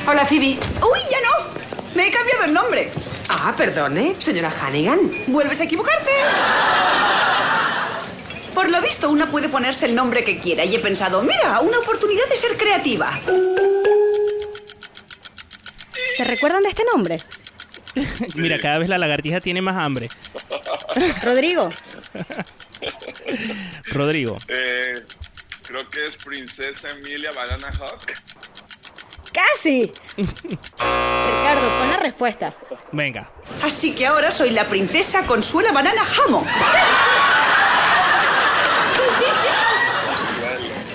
[SPEAKER 15] Hola, Phoebe. ¡Uy, ya no! Me he cambiado el nombre. Ah, perdone, señora Hannigan. Vuelves a equivocarte. Por lo visto, una puede ponerse el nombre que quiera y he pensado, mira, una oportunidad de ser creativa.
[SPEAKER 4] ¿Se recuerdan de este nombre?
[SPEAKER 1] Mira, cada vez la lagartija tiene más hambre.
[SPEAKER 4] Rodrigo.
[SPEAKER 1] Rodrigo.
[SPEAKER 10] Eh, creo que es Princesa Emilia Banana Hawk.
[SPEAKER 4] ¡Casi! Ricardo, pon la respuesta.
[SPEAKER 1] Venga.
[SPEAKER 15] Así que ahora soy la princesa Consuela Banana Jamón.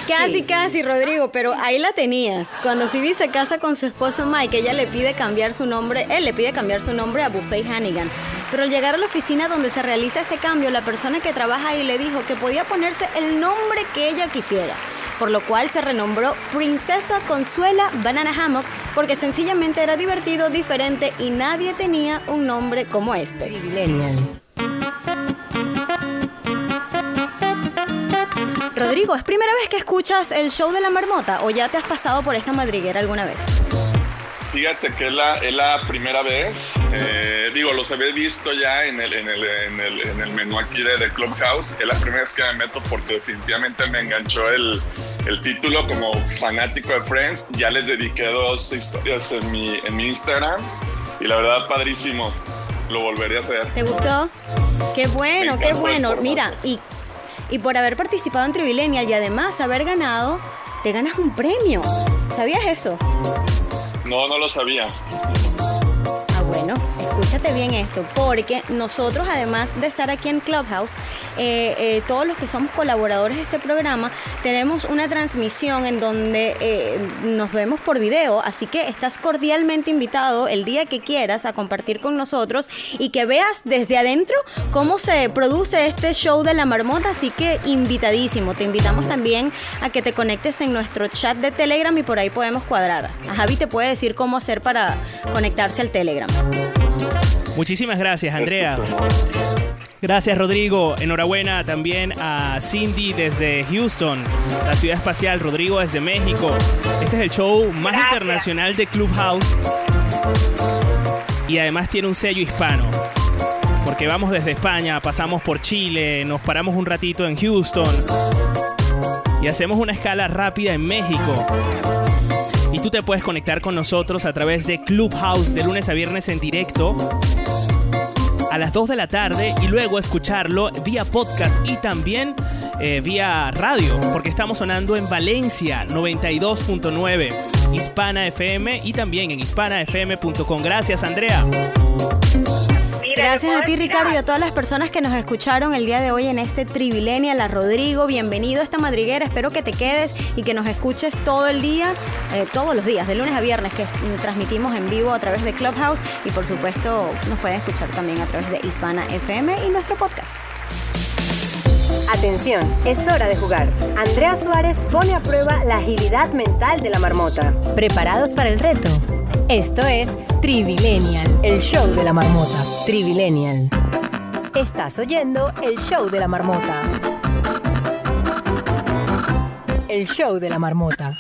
[SPEAKER 4] Casi, casi, Rodrigo, pero ahí la tenías. Cuando Phoebe se casa con su esposo Mike, ella le pide cambiar su nombre, él le pide cambiar su nombre a Buffet Hannigan. Pero al llegar a la oficina donde se realiza este cambio, la persona que trabaja ahí le dijo que podía ponerse el nombre que ella quisiera. Por lo cual se renombró Princesa Consuela Banana Hammock porque sencillamente era divertido, diferente y nadie tenía un nombre como este. Rodrigo, ¿es primera vez que escuchas el show de la marmota o ya te has pasado por esta madriguera alguna vez?
[SPEAKER 10] Fíjate que es la, es la primera vez, eh, digo, los había visto ya en el, en el, en el, en el menú aquí de, de Clubhouse, es la primera vez que me meto porque definitivamente me enganchó el, el título como fanático de Friends, ya les dediqué dos historias en mi, en mi Instagram y la verdad padrísimo, lo volveré a hacer.
[SPEAKER 4] ¿Te gustó? Qué bueno, qué bueno. Mira, y, y por haber participado en Trivilenial y además haber ganado, te ganas un premio. ¿Sabías eso?
[SPEAKER 10] No, no lo sabía.
[SPEAKER 4] Bueno, escúchate bien esto, porque nosotros, además de estar aquí en Clubhouse, eh, eh, todos los que somos colaboradores de este programa, tenemos una transmisión en donde eh, nos vemos por video, así que estás cordialmente invitado el día que quieras a compartir con nosotros y que veas desde adentro cómo se produce este show de la marmota, así que invitadísimo. Te invitamos también a que te conectes en nuestro chat de Telegram y por ahí podemos cuadrar. A Javi te puede decir cómo hacer para conectarse al Telegram.
[SPEAKER 1] Muchísimas gracias, Andrea. Gracias, Rodrigo. Enhorabuena también a Cindy desde Houston, la ciudad espacial. Rodrigo desde México. Este es el show más internacional de Clubhouse. Y además tiene un sello hispano. Porque vamos desde España, pasamos por Chile, nos paramos un ratito en Houston. Y hacemos una escala rápida en México. Y tú te puedes conectar con nosotros a través de Clubhouse de lunes a viernes en directo a las 2 de la tarde y luego escucharlo vía podcast y también eh, vía radio, porque estamos sonando en Valencia 92.9, Hispana FM y también en hispanafm.com. Gracias, Andrea.
[SPEAKER 4] Gracias a ti, Ricardo, y a todas las personas que nos escucharon el día de hoy en este Trivilenial. A Rodrigo, bienvenido a esta madriguera. Espero que te quedes y que nos escuches todo el día, eh, todos los días, de lunes a viernes, que mm, transmitimos en vivo a través de Clubhouse. Y por supuesto, nos pueden escuchar también a través de Hispana FM y nuestro podcast.
[SPEAKER 8] Atención, es hora de jugar. Andrea Suárez pone a prueba la agilidad mental de la marmota. ¿Preparados para el reto? Esto es Trivilenial, el show de la marmota. Trivilenial. Estás oyendo el show de la marmota. El show de la marmota.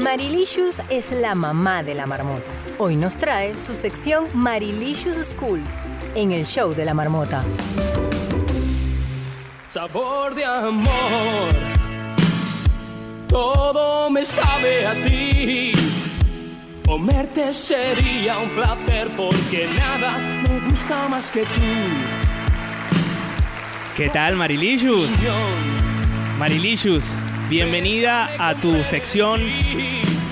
[SPEAKER 8] Marilicious es la mamá de la marmota. Hoy nos trae su sección Marilicious School en el show de la marmota.
[SPEAKER 16] Sabor de amor, todo me sabe a ti. Comerte sería un placer porque nada me gusta más que tú.
[SPEAKER 1] ¿Qué tal, Marilicious? Marilicious, bienvenida a tu sección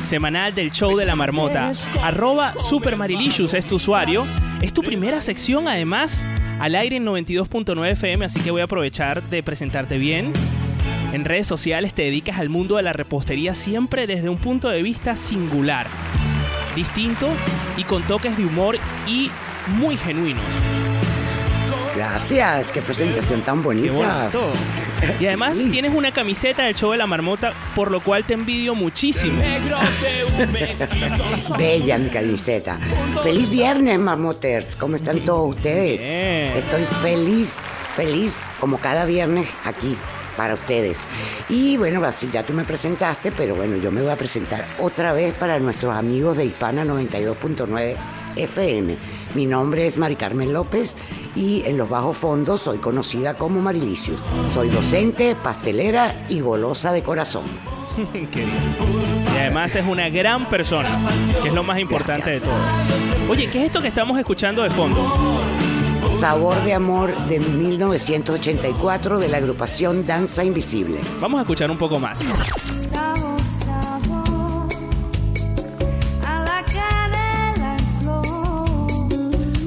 [SPEAKER 1] semanal del show de la marmota. Arroba Supermarilicious es tu usuario. Es tu primera sección, además, al aire en 92.9 FM, así que voy a aprovechar de presentarte bien. En redes sociales te dedicas al mundo de la repostería siempre desde un punto de vista singular, distinto y con toques de humor y muy genuinos.
[SPEAKER 17] Gracias, qué presentación tan bonita.
[SPEAKER 1] Y además tienes una camiseta del show de la marmota, por lo cual te envidio muchísimo. (laughs)
[SPEAKER 17] Bella mi camiseta. Feliz viernes, marmoters. ¿Cómo están todos ustedes? Estoy feliz, feliz como cada viernes aquí para ustedes. Y bueno, así ya tú me presentaste, pero bueno, yo me voy a presentar otra vez para nuestros amigos de Hispana 92.9 FM. Mi nombre es Mari Carmen López y en los bajos fondos soy conocida como Marilicio. Soy docente, pastelera y golosa de corazón. (laughs)
[SPEAKER 1] Y además es una gran persona, que es lo más importante de todo. Oye, ¿qué es esto que estamos escuchando de fondo?
[SPEAKER 17] Sabor de Amor de 1984 de la agrupación Danza Invisible.
[SPEAKER 1] Vamos a escuchar un poco más.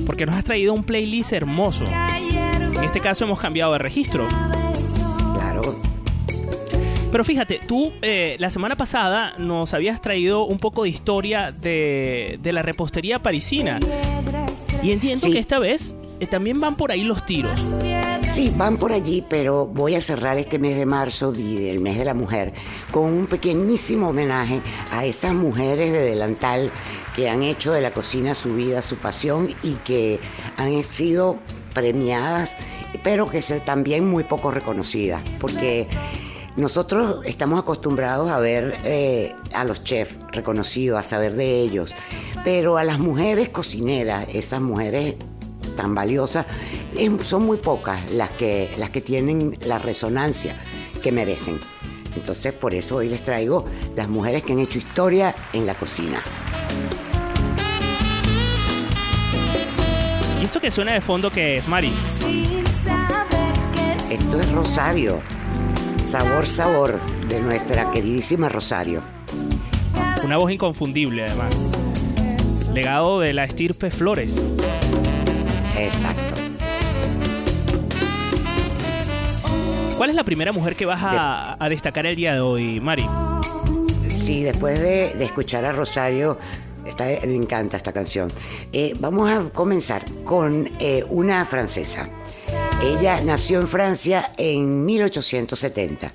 [SPEAKER 1] Porque nos has traído un playlist hermoso. En este caso hemos cambiado de registro.
[SPEAKER 17] Claro.
[SPEAKER 1] Pero fíjate, tú eh, la semana pasada nos habías traído un poco de historia de, de la repostería parisina. Y entiendo
[SPEAKER 17] Sí.
[SPEAKER 1] que esta vez eh, también van por ahí los tiros.
[SPEAKER 17] Sí, van por allí, pero voy a cerrar este mes de marzo, el mes de la mujer, con un pequeñísimo homenaje a esas mujeres de delantal que han hecho de la cocina su vida, su pasión y que han sido premiadas, pero que se, también muy poco reconocidas, porque nosotros estamos acostumbrados a ver eh, a los chefs reconocidos, a saber de ellos, pero a las mujeres cocineras, esas mujeres tan valiosas, eh, son muy pocas las que, las que tienen la resonancia que merecen. Entonces, por eso hoy les traigo las mujeres que han hecho historia en la cocina.
[SPEAKER 1] ¿Y esto que suena de fondo qué es, Mari?
[SPEAKER 17] Esto es Rosario, sabor, sabor de nuestra queridísima Rosario.
[SPEAKER 1] Una voz inconfundible, además. Legado de la estirpe Flores.
[SPEAKER 17] Exacto.
[SPEAKER 1] ¿Cuál es la primera mujer que vas a, a destacar el día de hoy, Mari?
[SPEAKER 17] Sí, después de, de escuchar a Rosario, está- me encanta esta canción. Eh, vamos a comenzar con eh, una francesa. Ella nació en Francia en 1870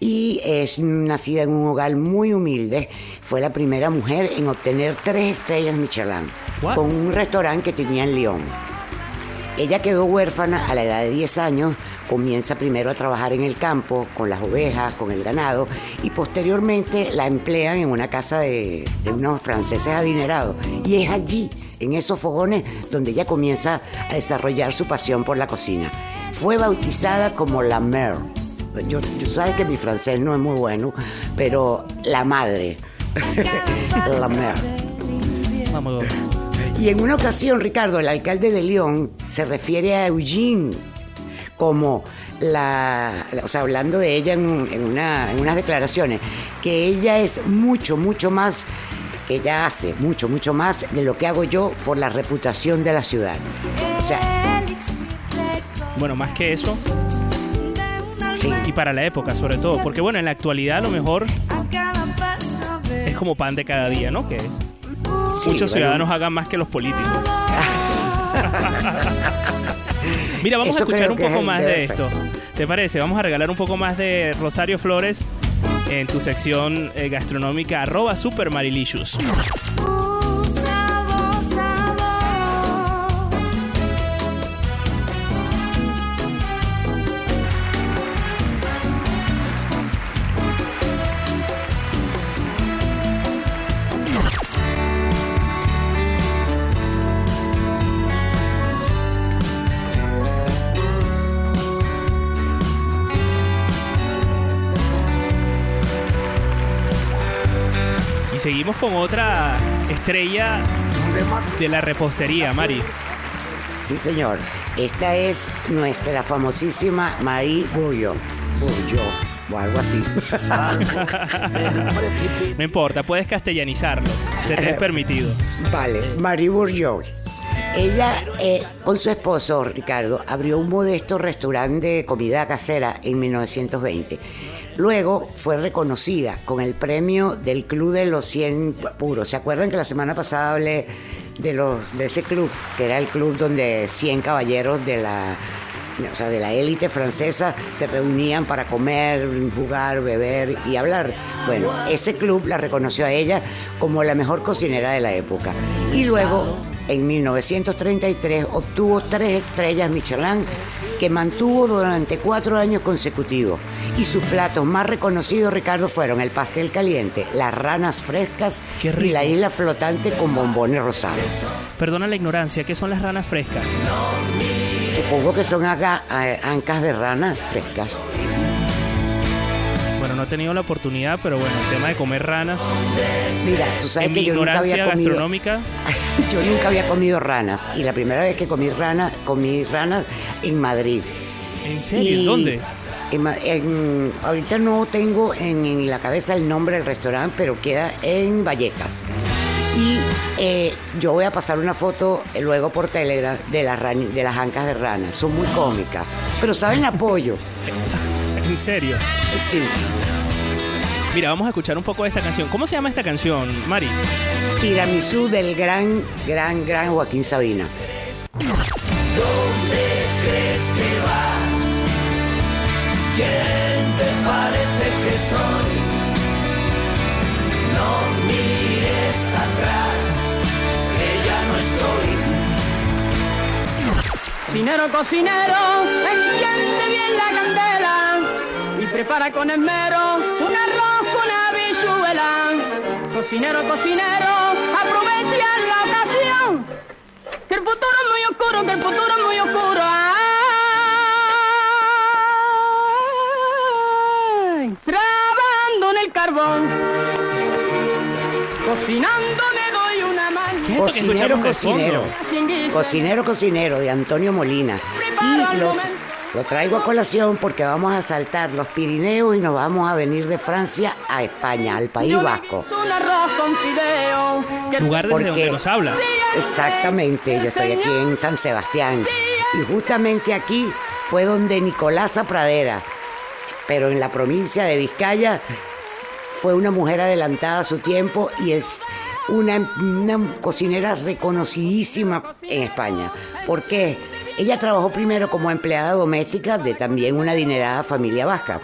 [SPEAKER 17] y es nacida en un hogar muy humilde. Fue la primera mujer en obtener tres estrellas Michelin con un restaurante que tenía en Lyon. Ella quedó huérfana a la edad de 10 años, comienza primero a trabajar en el campo, con las ovejas, con el ganado, y posteriormente la emplean en una casa de, unos franceses adinerados. Y es allí, en esos fogones, donde ella comienza a desarrollar su pasión por la cocina. Fue bautizada como la mère. Yo, yo sabes que mi francés no es muy bueno, pero la madre. (laughs) la mère.
[SPEAKER 1] Vamos.
[SPEAKER 17] Y en una ocasión, Ricardo, el alcalde de León se refiere a Eugene como la, o sea, hablando de ella en, en una, en unas declaraciones, que ella es mucho, mucho más, que ella hace mucho, mucho más de lo que hago yo por la reputación de la ciudad. O sea,
[SPEAKER 1] Bueno, más que eso. Y para la época, sobre todo. Porque, bueno, en la actualidad a lo mejor es como pan de cada día, ¿no? Que
[SPEAKER 17] Sí,
[SPEAKER 1] muchos
[SPEAKER 17] bueno.
[SPEAKER 1] ciudadanos hagan más que los políticos. (laughs) Mira, vamos
[SPEAKER 17] Eso
[SPEAKER 1] a escuchar un
[SPEAKER 17] es
[SPEAKER 1] poco más de esto. ¿Te parece? Vamos a regalar un poco más de Rosario Flores en tu sección eh, gastronómica arroba supermarilicious. Con otra estrella de la repostería, Mari.
[SPEAKER 17] Sí, señor. Esta es nuestra famosísima Marie. Bourgeois, o algo así. (laughs)
[SPEAKER 1] No importa, puedes castellanizarlo. Se te es permitido.
[SPEAKER 17] Vale, Marie Bourgeois. Ella, eh, con su esposo Ricardo, abrió un modesto restaurante de comida casera en 1920. Luego fue reconocida con el premio del Club de los 100 Puros. ¿Se acuerdan que la semana pasada hablé de, ese club, que era el club donde 100 caballeros de la, o sea, de la élite francesa se reunían para comer, jugar, beber y hablar? Bueno, ese club la reconoció a ella como la mejor cocinera de la época. Y luego en 1933 obtuvo tres estrellas Michelin que mantuvo durante cuatro años consecutivos. Y sus platos más reconocidos, Ricardo, fueron el pastel caliente, las ranas frescas y la isla flotante con bombones rosados.
[SPEAKER 1] Perdona la ignorancia, ¿qué son las ranas frescas?
[SPEAKER 17] Supongo que son aga- a- ancas de rana frescas.
[SPEAKER 1] Bueno, no he tenido la oportunidad, pero bueno, el tema de comer ranas.
[SPEAKER 17] Mira, tú sabes
[SPEAKER 1] en
[SPEAKER 17] que
[SPEAKER 1] mi
[SPEAKER 17] yo nunca había comido...
[SPEAKER 1] gastronómica, (laughs)
[SPEAKER 17] Yo nunca había comido ranas y la primera vez que comí ranas, comí ranas en Madrid.
[SPEAKER 1] ¿En serio? ¿Dónde?
[SPEAKER 17] en en- ahorita no tengo en, en la cabeza el nombre del restaurante, pero queda en Vallecas. Y eh, yo voy a pasar una foto eh, luego por Telegram de las, rani- de las ancas de rana. Son muy cómicas, pero saben apoyo. (laughs)
[SPEAKER 1] ¿En serio?
[SPEAKER 17] Sí.
[SPEAKER 1] Mira, vamos a escuchar un poco de esta canción. ¿Cómo se llama esta canción, Mari?
[SPEAKER 17] Tiramisú del gran, gran, gran Joaquín Sabina.
[SPEAKER 16] ¿Dónde crees que vas? ¿Quién te parece que soy? No mires atrás, que ya no estoy.
[SPEAKER 18] Cocinero, cocinero, enciende bien la candela prepara con esmero un arroz con habichuela. Cocinero, cocinero, aprovecha la ocasión, que el futuro es muy oscuro, que el futuro es muy oscuro. Ay, trabajando en el carbón, cocinando me doy una mano.
[SPEAKER 17] Cocinero, cocinero. Cocinero, cocinero de Antonio Molina. Y lo, lo traigo a colación porque vamos a saltar los Pirineos y nos vamos a venir de Francia a España, al País Vasco.
[SPEAKER 1] Lugar desde donde nos hablas.
[SPEAKER 17] Exactamente, yo estoy aquí en San Sebastián. Y justamente aquí fue donde Nicolasa Pradera, pero en la provincia de Vizcaya, fue una mujer adelantada a su tiempo y es una, una cocinera reconocidísima en España. ¿Por qué? Ella trabajó primero como empleada doméstica de también una adinerada familia vasca.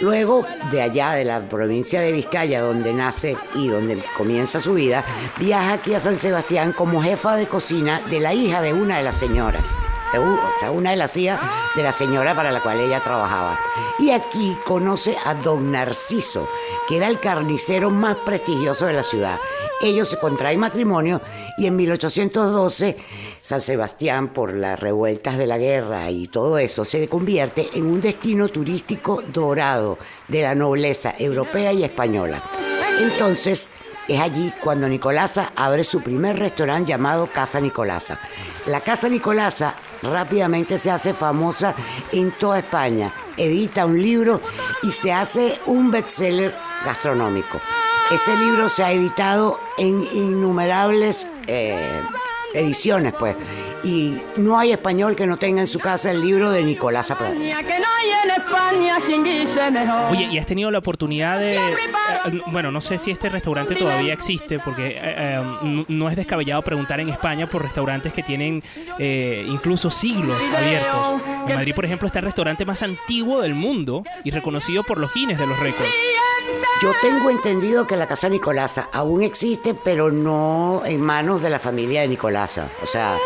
[SPEAKER 17] Luego, de allá, de la provincia de Vizcaya, donde nace y donde comienza su vida, viaja aquí a San Sebastián como jefa de cocina de la hija de una de las señoras. De O sea, una de las hijas de la señora para la cual ella trabajaba. Y aquí conoce a don Narciso, que era el carnicero más prestigioso de la ciudad. Ellos se contraen matrimonio y en 1812 San Sebastián, por las revueltas de la guerra y todo eso, se convierte en un destino turístico dorado de la nobleza europea y española. Entonces, es allí cuando Nicolasa abre su primer restaurante llamado Casa Nicolasa. La Casa Nicolasa rápidamente se hace famosa en toda España, edita un libro y se hace un bestseller gastronómico. Ese libro se ha editado en innumerables eh, ediciones, pues, y no hay español que no tenga en su casa el libro de Nicolasa Pradera.
[SPEAKER 1] Oye, ¿y has tenido la oportunidad de... eh, bueno, no sé si este restaurante todavía existe, porque eh, eh, no- no es descabellado preguntar en España por restaurantes que tienen eh, incluso siglos abiertos. En Madrid, por ejemplo, está el restaurante más antiguo del mundo y reconocido por los Guinness de los récords.
[SPEAKER 17] Yo tengo entendido que la casa Nicolasa aún existe, pero no en manos de la familia de O sea,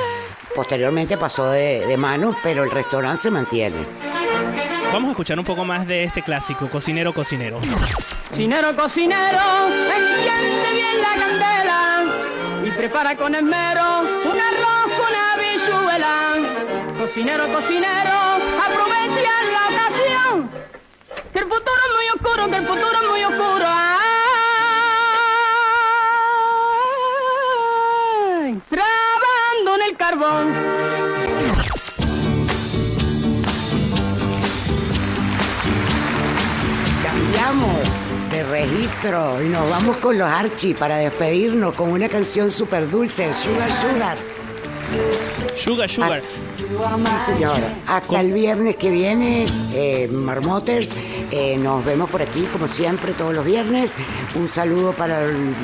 [SPEAKER 17] posteriormente pasó de, de manos, pero el restaurante se mantiene.
[SPEAKER 1] Vamos a escuchar un poco más de este clásico, Cocinero, Cocinero.
[SPEAKER 18] Cocinero, cocinero, enciende bien la candela y prepara con esmero un arroz con habichuela. Cocinero, cocinero, aprovecha la ocasión, que el futuro es muy oscuro, que el futuro es muy oscuro. Ay, carbón.
[SPEAKER 17] Cambiamos de registro y nos vamos con los Archie para despedirnos con una canción súper dulce, Sugar Sugar.
[SPEAKER 1] Sugar, Sugar.
[SPEAKER 17] Sí, señora. Hasta el viernes que viene, eh, Marmoters. eh, nos vemos por aquí, como siempre, todos los viernes. Un saludo para el-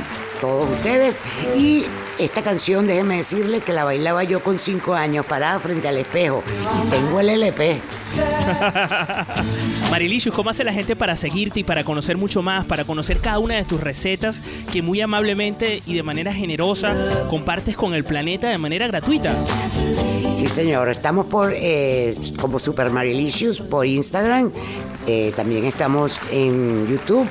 [SPEAKER 17] todos ustedes. Y esta canción, déjeme decirle que la bailaba yo con cinco años, parada frente al espejo. Y tengo el LP. (laughs)
[SPEAKER 1] Marilicious, ¿cómo hace la gente para seguirte y para conocer mucho más, para conocer cada una de tus recetas que muy amablemente y de manera generosa compartes con el planeta de manera gratuita?
[SPEAKER 17] Sí, señor. Estamos por eh, como Super Marilicious por Instagram. Eh, también estamos en YouTube,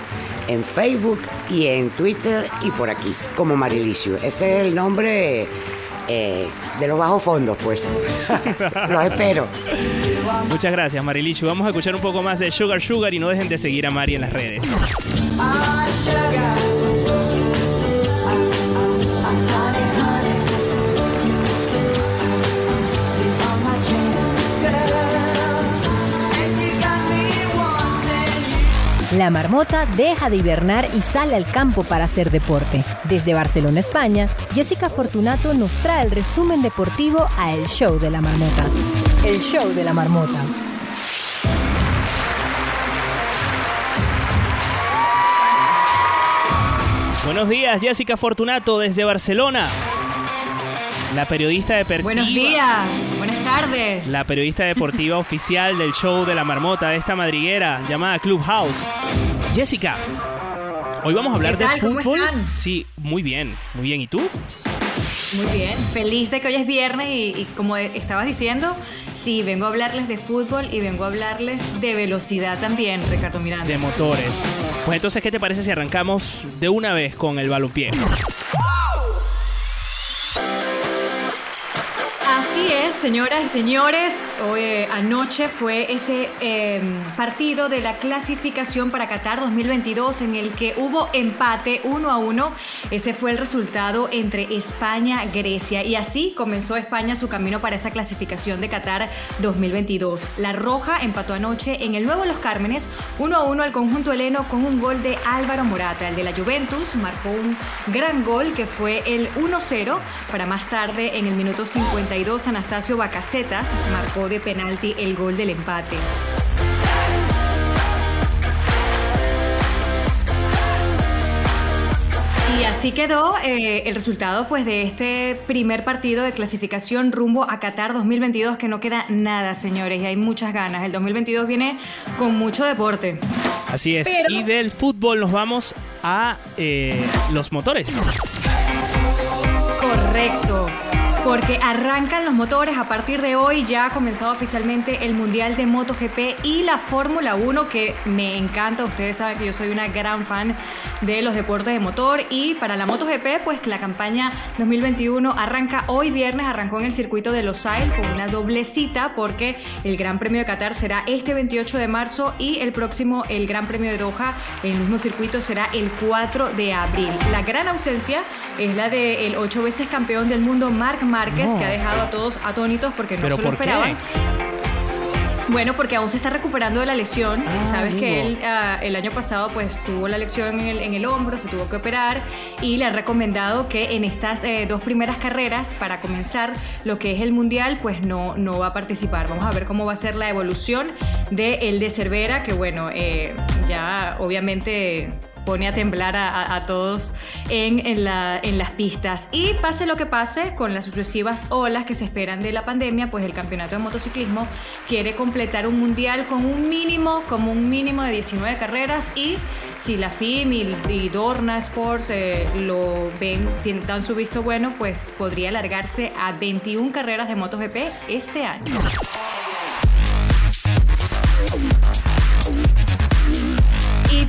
[SPEAKER 17] en Facebook y en Twitter y por aquí, como Marilicious. Ese es el nombre eh, de los bajos fondos, pues. (laughs) los espero.
[SPEAKER 1] Muchas gracias, Marilicious. Vamos a escuchar un poco más de Sugar Sugar y no dejen de seguir a Mari en las redes.
[SPEAKER 8] La marmota deja de hibernar y sale al campo para hacer deporte. Desde Barcelona, España, Jessica Fortunato nos trae el resumen deportivo a El Show de la Marmota. El Show de la Marmota.
[SPEAKER 1] Buenos días, Jessica Fortunato desde Barcelona. La periodista deportiva.
[SPEAKER 19] Buenos días, buenas tardes.
[SPEAKER 1] La periodista deportiva (laughs) oficial del show de la marmota de esta madriguera llamada Clubhouse. Jessica, hoy vamos a hablar
[SPEAKER 19] ¿Qué tal?
[SPEAKER 1] de
[SPEAKER 19] ¿Cómo
[SPEAKER 1] fútbol.
[SPEAKER 19] están?
[SPEAKER 1] Sí, muy bien, muy bien. ¿Y tú?
[SPEAKER 19] Muy bien, feliz de que hoy es viernes y, y como estabas diciendo, sí, vengo a hablarles de fútbol y vengo a hablarles de velocidad también, Ricardo Miranda.
[SPEAKER 1] De motores. Pues entonces, ¿qué te parece si arrancamos de una vez con el balompié?
[SPEAKER 19] Señoras y señores. Eh, anoche fue ese eh, partido de la clasificación para Qatar 2022 en el que hubo empate 1 a 1. Ese fue el resultado entre España y Grecia. Y así comenzó España su camino para esa clasificación de Qatar 2022. La Roja empató anoche en el Nuevo Los Cármenes 1 a 1 al conjunto heleno con un gol de Álvaro Morata. El de la Juventus marcó un gran gol que fue el 1-0 para más tarde en el minuto 52 Anastasio Bacacetas marcó de penalti el gol del empate. Y así quedó eh, el resultado pues, de este primer partido de clasificación rumbo a Qatar 2022, que no queda nada, señores, y hay muchas ganas. El 2022 viene con mucho deporte.
[SPEAKER 1] Así es.
[SPEAKER 19] Pero-
[SPEAKER 1] Y del fútbol nos vamos a eh, los motores.
[SPEAKER 19] Correcto. Porque arrancan los motores. A partir de hoy ya ha comenzado oficialmente el Mundial de MotoGP y la Fórmula 1, que me encanta. Ustedes saben que yo soy una gran fan de los deportes de motor. Y para la MotoGP, pues la campaña 2021 arranca hoy viernes. Arrancó en el circuito de Los Ailes con una doble cita, porque el Gran Premio de Qatar será este 28 de marzo y el próximo, el Gran Premio de Doha, en el mismo circuito, será el 4 de abril. La gran ausencia es la del ocho veces campeón del mundo Marc Márquez,
[SPEAKER 1] No.
[SPEAKER 19] que ha dejado a todos atónitos porque no
[SPEAKER 1] ¿Pero
[SPEAKER 19] se lo
[SPEAKER 1] qué?
[SPEAKER 19] esperaban. Bueno, porque aún se está recuperando de la lesión. Sabes que él ah, el año pasado pues tuvo la lesión en el, en el hombro, se tuvo que operar y le han recomendado que en estas eh, dos primeras carreras para comenzar lo que es el mundial pues no, no va a participar. Vamos a ver cómo va a ser la evolución de el de Cervera, que bueno, eh, ya obviamente pone a temblar a, todos en, en la- en las pistas. Y pase lo que pase con las sucesivas olas que se esperan de la pandemia, pues el campeonato de motociclismo quiere completar un mundial con un mínimo, como un mínimo de 19 carreras y si la FIM y, Dorna Sports eh, lo ven, dan su visto bueno, pues podría alargarse a 21 carreras de MotoGP este año.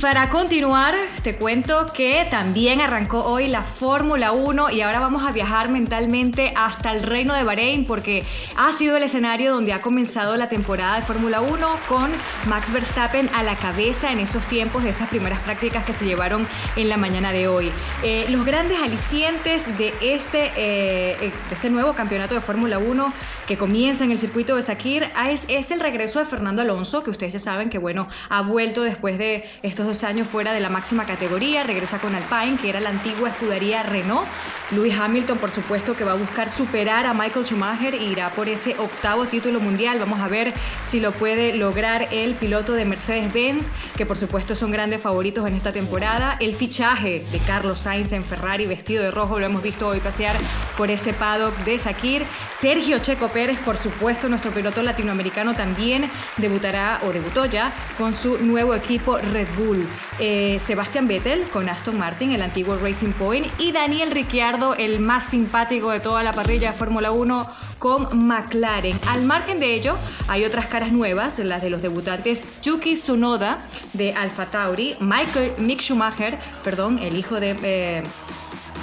[SPEAKER 19] Para continuar, te cuento que también arrancó hoy la Fórmula 1 y ahora vamos a viajar mentalmente hasta el reino de Bahrein porque ha sido el escenario donde ha comenzado la temporada de Fórmula 1 con Max Verstappen a la cabeza en esos tiempos de esas primeras prácticas que se llevaron en la mañana de hoy. Eh, los grandes alicientes de este, eh, eh, de este nuevo campeonato de Fórmula 1 que comienza en el circuito de Sakir es, es el regreso de Fernando Alonso, que ustedes ya saben que bueno, ha vuelto después de estos dos años fuera de la máxima categoría, regresa con Alpine, que era la antigua escudería Renault. Lewis Hamilton, por supuesto, que va a buscar superar a Michael Schumacher e irá por ese octavo título mundial. Vamos a ver si lo puede lograr el piloto de Mercedes-Benz, que por supuesto son grandes favoritos en esta temporada. El fichaje de Carlos Sainz en Ferrari vestido de rojo, lo hemos visto hoy pasear por ese paddock de Sakir. Sergio Checo Pérez, por supuesto, nuestro piloto latinoamericano también debutará o debutó ya con su nuevo equipo Red Bull. Eh, Sebastian Vettel con Aston Martin, el antiguo Racing Point, y Daniel Ricciardo, el más simpático de toda la parrilla de Fórmula 1 con McLaren. Al margen de ello, hay otras caras nuevas, las de los debutantes Yuki Tsunoda de Alfa Tauri, Michael, Mick Schumacher, perdón, el hijo de... eh,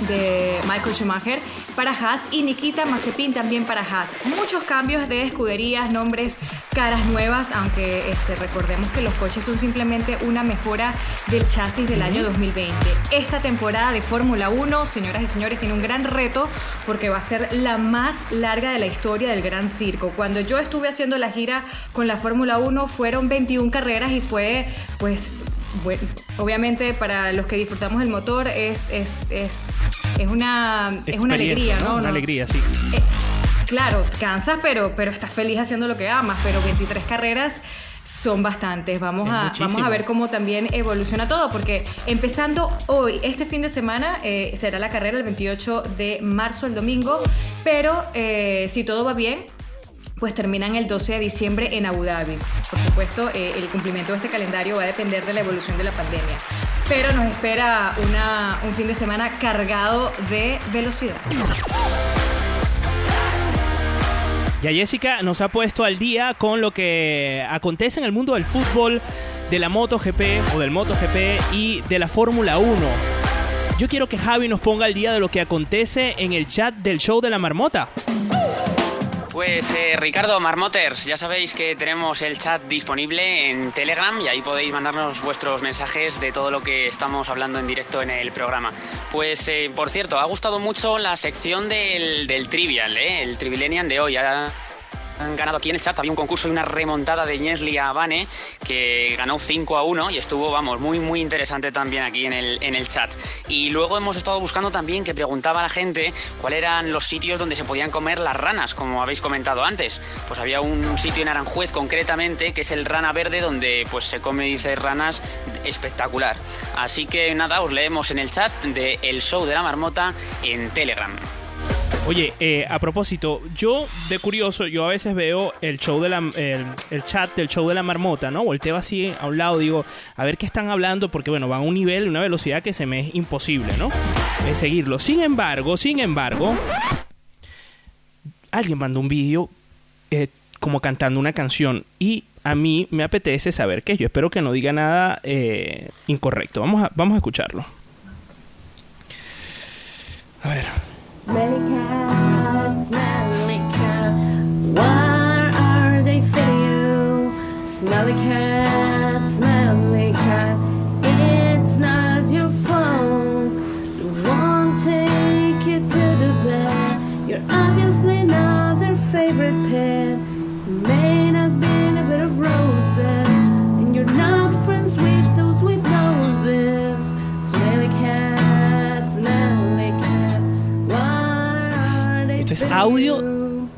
[SPEAKER 19] de Michael Schumacher para Haas y Nikita Mazepin también para Haas. Muchos cambios de escuderías, nombres, caras nuevas, aunque este, recordemos que los coches son simplemente una mejora del chasis del año 2020. Esta temporada de Fórmula 1, señoras y señores, tiene un gran reto porque va a ser la más larga de la historia del Gran Circo. Cuando yo estuve haciendo la gira con la Fórmula 1 fueron 21 carreras y fue pues bueno, obviamente para los que disfrutamos el motor es, es, es, es una, es una alegría, ¿no?
[SPEAKER 1] Una
[SPEAKER 19] No-
[SPEAKER 1] alegría, sí.
[SPEAKER 19] Claro, cansas, pero, pero estás feliz haciendo lo que amas, pero 23 carreras son bastantes. Vamos,
[SPEAKER 1] Es
[SPEAKER 19] a,
[SPEAKER 1] muchísimo.
[SPEAKER 19] vamos a ver cómo también evoluciona todo, porque empezando hoy, este fin de semana, eh, será la carrera el 28 de marzo, el domingo, pero eh, si todo va bien, pues terminan el 12 de diciembre en Abu Dhabi. Por supuesto, eh, el cumplimiento de este calendario va a depender de la evolución de la pandemia. Pero nos espera una- un fin de semana cargado de velocidad.
[SPEAKER 1] Ya Jessica nos ha puesto al día con lo que acontece en el mundo del fútbol, de la MotoGP o del MotoGP y de la Fórmula 1. Yo quiero que Javi nos ponga al día de lo que acontece en el chat del show de la marmota.
[SPEAKER 6] Pues eh, Ricardo Marmoters, ya sabéis que tenemos el chat disponible en Telegram y ahí podéis mandarnos vuestros mensajes de todo lo que estamos hablando en directo en el programa. Pues eh, por cierto, ha gustado mucho la sección del, del Trivial, ¿eh? el Trivilenian de hoy. Ha- han ganado aquí en el chat. Había un concurso y una remontada de Ñesli a Vane que ganó 5 a 1 y estuvo, vamos, muy, muy interesante también aquí en el, en el chat. Y luego hemos estado buscando también que preguntaba a la gente cuáles eran los sitios donde se podían comer las ranas, como habéis comentado antes. Pues había un sitio en Aranjuez concretamente que es el Rana Verde donde pues se come, dice, ranas espectacular. Así que nada, os leemos en el chat de El Show de la Marmota en Telegram.
[SPEAKER 1] Oye, eh, a propósito, yo de curioso, yo a veces veo el show de la, el, chat del show de la marmota, ¿no? Volteo así a un lado, digo, a ver qué están hablando, porque bueno, van a un nivel, una velocidad que se me es imposible, ¿no? Eh, seguirlo. Sin embargo, sin embargo, alguien mandó un vídeo eh, como cantando una canción y a mí me apetece saber qué. Yo espero que no diga nada eh, incorrecto. Vamos a, vamos a escucharlo. A ver.
[SPEAKER 20] Smelly cat, smelly cat, why are they feeding you? Smelly cat,
[SPEAKER 1] es audio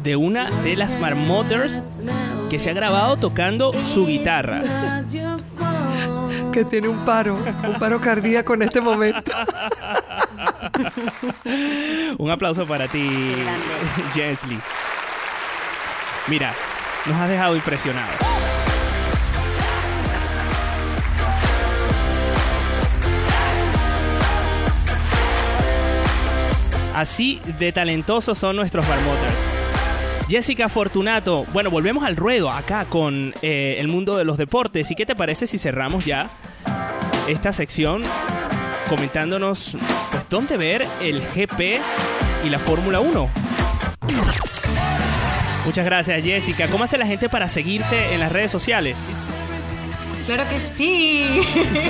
[SPEAKER 1] de una de las marmoters que se ha grabado tocando su guitarra.
[SPEAKER 3] Que tiene un paro, un paro cardíaco en este momento.
[SPEAKER 1] Un aplauso para ti, Jesly. Mira, nos has dejado impresionados. Así de talentosos son nuestros marmotas. Jessica Fortunato, bueno, volvemos al ruedo acá con eh, el mundo de los deportes. ¿Y qué te parece si cerramos ya esta sección comentándonos pues, dónde ver el GP y la Fórmula 1? Muchas gracias, Jessica. ¿Cómo hace la gente para seguirte en las redes sociales?
[SPEAKER 19] Claro que sí.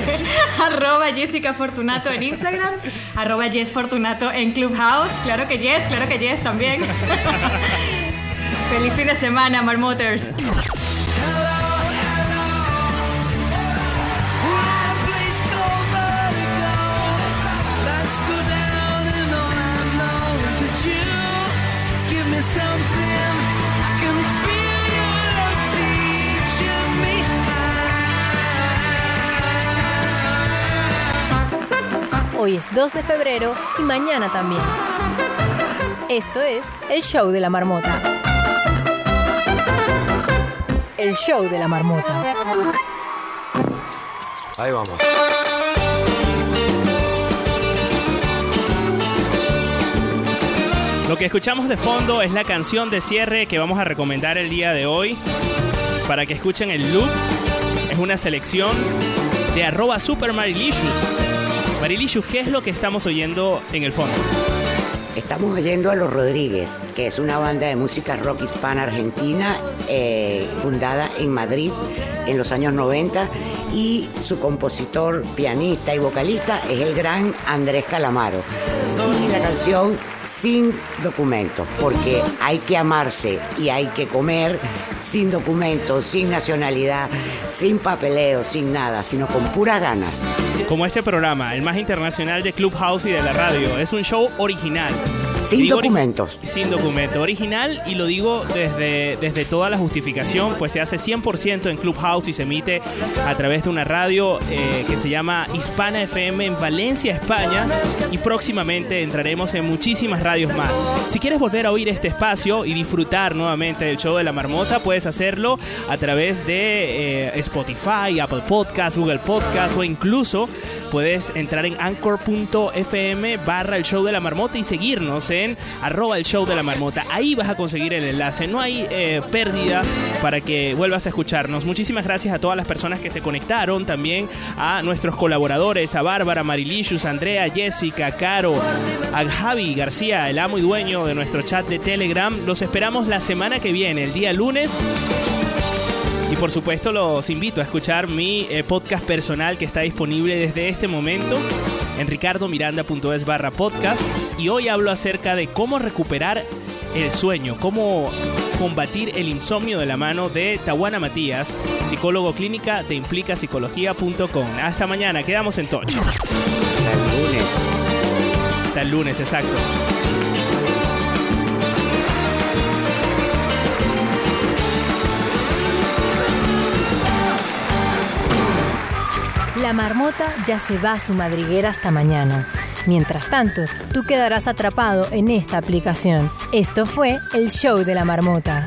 [SPEAKER 19] (laughs) arroba Jessica Fortunato en Instagram. arroba Jess Fortunato en Clubhouse. Claro que Jess, claro que Jess también. (laughs) Feliz fin de semana, Marmoters.
[SPEAKER 8] Hoy es 2 de febrero y mañana también. Esto es el show de la marmota. El show de la marmota.
[SPEAKER 21] Ahí vamos.
[SPEAKER 1] Lo que escuchamos de fondo es la canción de cierre que vamos a recomendar el día de hoy. Para que escuchen el loop. Es una selección de arroba super Marilicious, ¿qué es lo que estamos oyendo en el fondo?
[SPEAKER 17] Estamos oyendo a Los Rodríguez, que es una banda de música rock hispana argentina eh, fundada en Madrid en los años 90 y su compositor, pianista y vocalista es el gran Andrés Calamaro. Y la canción Sin documentos, porque hay que amarse y hay que comer sin documentos, sin nacionalidad, sin papeleo, sin nada, sino con puras ganas.
[SPEAKER 1] Como este programa, el más internacional de Clubhouse y de la radio. Es un show original.
[SPEAKER 17] Sin
[SPEAKER 1] Digo
[SPEAKER 17] documentos.
[SPEAKER 1] Sin documento. Original y lo digo desde, desde toda la justificación, pues se hace 100% en Clubhouse y se emite a través de una radio eh, que se llama Hispana FM en Valencia, España. Y próximamente entraremos en muchísimas radios más. Si quieres volver a oír este espacio y disfrutar nuevamente del show de la marmota, puedes hacerlo a través de eh, Spotify, Apple Podcast, Google Podcast o incluso puedes entrar en anchor.fm barra el show de la marmota y seguirnos en arroba el show de la marmota. Ahí vas a conseguir el enlace. No hay eh, pérdida para que vuelvas a escucharnos. Muchísimas gracias a todas las personas que se conectaron, también a nuestros colaboradores, a Bárbara, Marilicious, Andrea, Jessica, Caro, a Javi García, el amo y dueño de nuestro chat de Telegram. Los esperamos la semana que viene, el día lunes. Por supuesto los invito a escuchar mi eh, podcast personal que está disponible desde este momento en ricardomiranda.es barra podcast. Y hoy hablo acerca de cómo recuperar el sueño, cómo combatir el insomnio de la mano de Tawana Matías, psicólogo clínica de implicapsicología.com. Hasta mañana, quedamos en touch.
[SPEAKER 17] Hasta el lunes.
[SPEAKER 1] Hasta el lunes, exacto.
[SPEAKER 8] La marmota ya se va a su madriguera hasta mañana. Mientras tanto, tú quedarás atrapado en esta aplicación. Esto fue el show de la marmota.